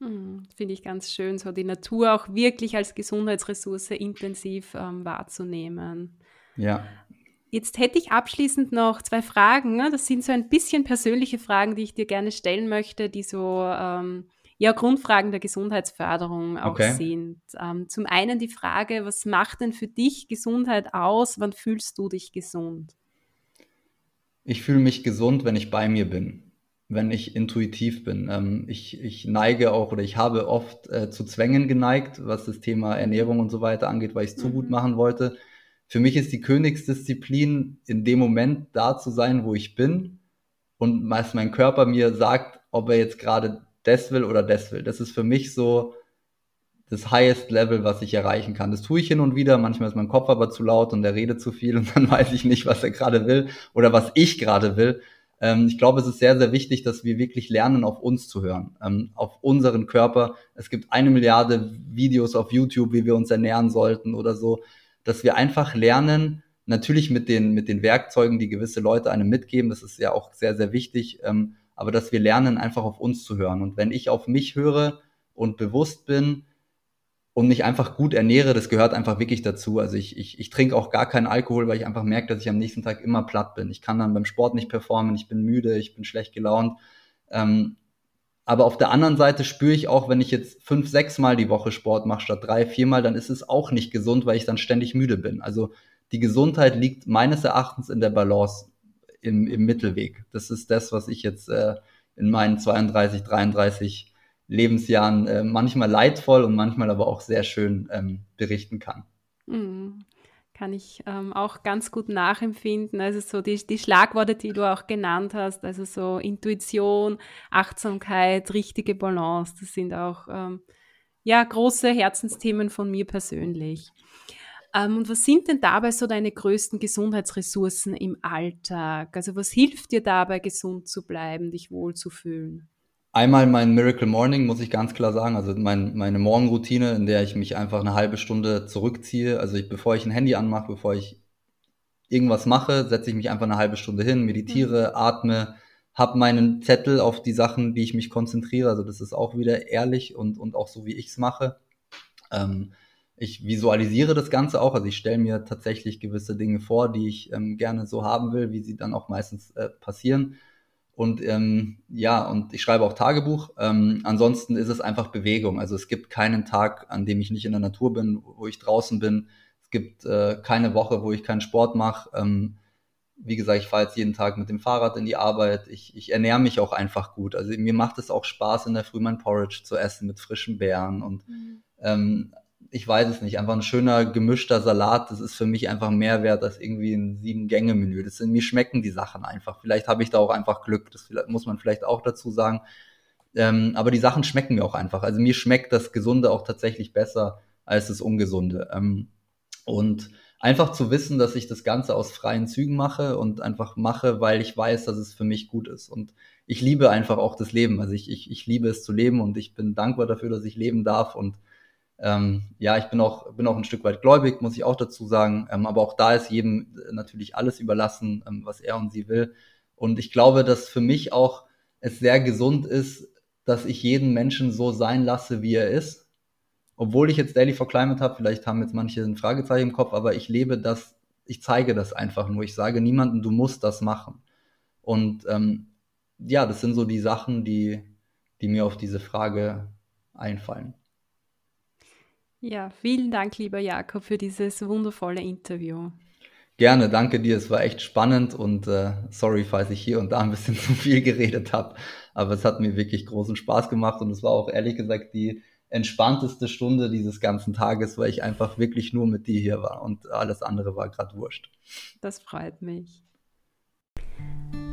Hm, Finde ich ganz schön, so die Natur auch wirklich als Gesundheitsressource intensiv ähm, wahrzunehmen. Ja. Jetzt hätte ich abschließend noch zwei Fragen. Ne? Das sind so ein bisschen persönliche Fragen, die ich dir gerne stellen möchte, die so ähm, ja Grundfragen der Gesundheitsförderung auch okay. sind. Ähm, zum einen die Frage, was macht denn für dich Gesundheit aus? Wann fühlst du dich gesund? Ich fühle mich gesund, wenn ich bei mir bin wenn ich intuitiv bin. Ähm, ich, ich neige auch oder ich habe oft äh, zu Zwängen geneigt, was das Thema Ernährung und so weiter angeht, weil ich es mhm. zu gut mhm. machen wollte. Für mich ist die Königsdisziplin, in dem Moment da zu sein, wo ich bin und was mein Körper mir sagt, ob er jetzt gerade das will oder das will. Das ist für mich so das highest Level, was ich erreichen kann. Das tue ich hin und wieder. Manchmal ist mein Kopf aber zu laut und er redet zu viel und dann weiß ich nicht, was er gerade will oder was ich gerade will. Ähm, ich glaube, es ist sehr, sehr wichtig, dass wir wirklich lernen, auf uns zu hören, ähm, auf unseren Körper. Es gibt eine Milliarde Videos auf YouTube, wie wir uns ernähren sollten oder so, dass wir einfach lernen, natürlich mit den, mit den Werkzeugen, die gewisse Leute einem mitgeben, das ist ja auch sehr, sehr wichtig, ähm, aber dass wir lernen, einfach auf uns zu hören. Und wenn ich auf mich höre und bewusst bin, und mich einfach gut ernähre, das gehört einfach wirklich dazu. Also ich, ich, ich trinke auch gar keinen Alkohol, weil ich einfach merke, dass ich am nächsten Tag immer platt bin. Ich kann dann beim Sport nicht performen, ich bin müde, ich bin schlecht gelaunt. Ähm, aber auf der anderen Seite spüre ich auch, wenn ich jetzt fünf, sechs Mal die Woche Sport mache statt drei, viermal, dann ist es auch nicht gesund, weil ich dann ständig müde bin. Also die Gesundheit liegt meines Erachtens in der Balance, im, im Mittelweg. Das ist das, was ich jetzt äh, in meinen 32, 33 Lebensjahren äh, manchmal leidvoll und manchmal aber auch sehr schön ähm, berichten kann. Mhm. Kann ich ähm, auch ganz gut nachempfinden. Also so die, die Schlagworte, die du auch genannt hast, also so Intuition, Achtsamkeit, richtige Balance, das sind auch ähm, ja große Herzensthemen von mir persönlich. Ähm, und was sind denn dabei so deine größten Gesundheitsressourcen im Alltag? Also was hilft dir dabei, gesund zu bleiben, dich wohlzufühlen? Einmal mein Miracle Morning, muss ich ganz klar sagen. Also mein, meine Morgenroutine, in der ich mich einfach eine halbe Stunde zurückziehe. Also ich, bevor ich ein Handy anmache, bevor ich irgendwas mache, setze ich mich einfach eine halbe Stunde hin, meditiere, mhm. atme, habe meinen Zettel auf die Sachen, die ich mich konzentriere. Also das ist auch wieder ehrlich und, und auch so, wie ich es mache. Ähm, ich visualisiere das Ganze auch. Also ich stelle mir tatsächlich gewisse Dinge vor, die ich ähm, gerne so haben will, wie sie dann auch meistens äh, passieren. Und ähm, ja, und ich schreibe auch Tagebuch. Ähm, ansonsten ist es einfach Bewegung. Also es gibt keinen Tag, an dem ich nicht in der Natur bin, wo ich draußen bin. Es gibt äh, keine Woche, wo ich keinen Sport mache. Ähm, wie gesagt, ich fahre jetzt jeden Tag mit dem Fahrrad in die Arbeit. Ich, ich ernähre mich auch einfach gut. Also mir macht es auch Spaß, in der Früh mein Porridge zu essen mit frischen Beeren und mhm. ähm, ich weiß es nicht, einfach ein schöner gemischter Salat, das ist für mich einfach mehr wert als irgendwie ein Sieben-Gänge-Menü. Das sind, mir schmecken die Sachen einfach. Vielleicht habe ich da auch einfach Glück, das muss man vielleicht auch dazu sagen. Ähm, aber die Sachen schmecken mir auch einfach. Also mir schmeckt das Gesunde auch tatsächlich besser als das Ungesunde. Ähm, und einfach zu wissen, dass ich das Ganze aus freien Zügen mache und einfach mache, weil ich weiß, dass es für mich gut ist. Und ich liebe einfach auch das Leben. Also ich, ich, ich liebe es zu leben und ich bin dankbar dafür, dass ich leben darf und ähm, ja, ich bin auch, bin auch ein Stück weit gläubig, muss ich auch dazu sagen. Ähm, aber auch da ist jedem natürlich alles überlassen, ähm, was er und sie will. Und ich glaube, dass für mich auch es sehr gesund ist, dass ich jeden Menschen so sein lasse, wie er ist. obwohl ich jetzt Daily for Climate habe, vielleicht haben jetzt manche ein Fragezeichen im Kopf, aber ich lebe das, ich zeige das einfach nur. Ich sage niemandem, du musst das machen. Und ähm, ja, das sind so die Sachen, die, die mir auf diese Frage einfallen. Ja, vielen Dank, lieber Jakob, für dieses wundervolle Interview. Gerne, danke dir. Es war echt spannend und äh, sorry, falls ich hier und da ein bisschen zu viel geredet habe. Aber es hat mir wirklich großen Spaß gemacht und es war auch ehrlich gesagt die entspannteste Stunde dieses ganzen Tages, weil ich einfach wirklich nur mit dir hier war und alles andere war gerade wurscht. Das freut mich.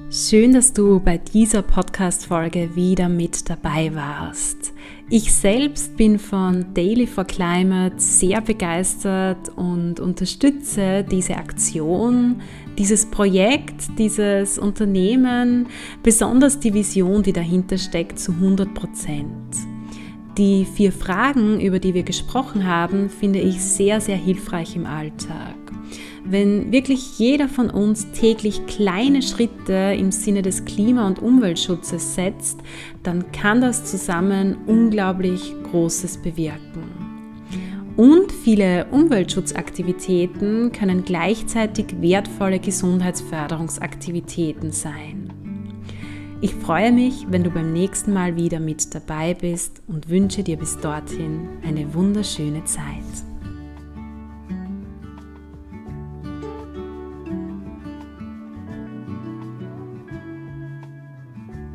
Schön, dass du bei dieser Podcast-Folge wieder mit dabei warst. Ich selbst bin von Daily for Climate sehr begeistert und unterstütze diese Aktion, dieses Projekt, dieses Unternehmen, besonders die Vision, die dahinter steckt, zu 100 Prozent. Die vier Fragen, über die wir gesprochen haben, finde ich sehr, sehr hilfreich im Alltag. Wenn wirklich jeder von uns täglich kleine Schritte im Sinne des Klima- und Umweltschutzes setzt, dann kann das zusammen unglaublich Großes bewirken. Und viele Umweltschutzaktivitäten können gleichzeitig wertvolle Gesundheitsförderungsaktivitäten sein. Ich freue mich, wenn du beim nächsten Mal wieder mit dabei bist und wünsche dir bis dorthin eine wunderschöne Zeit.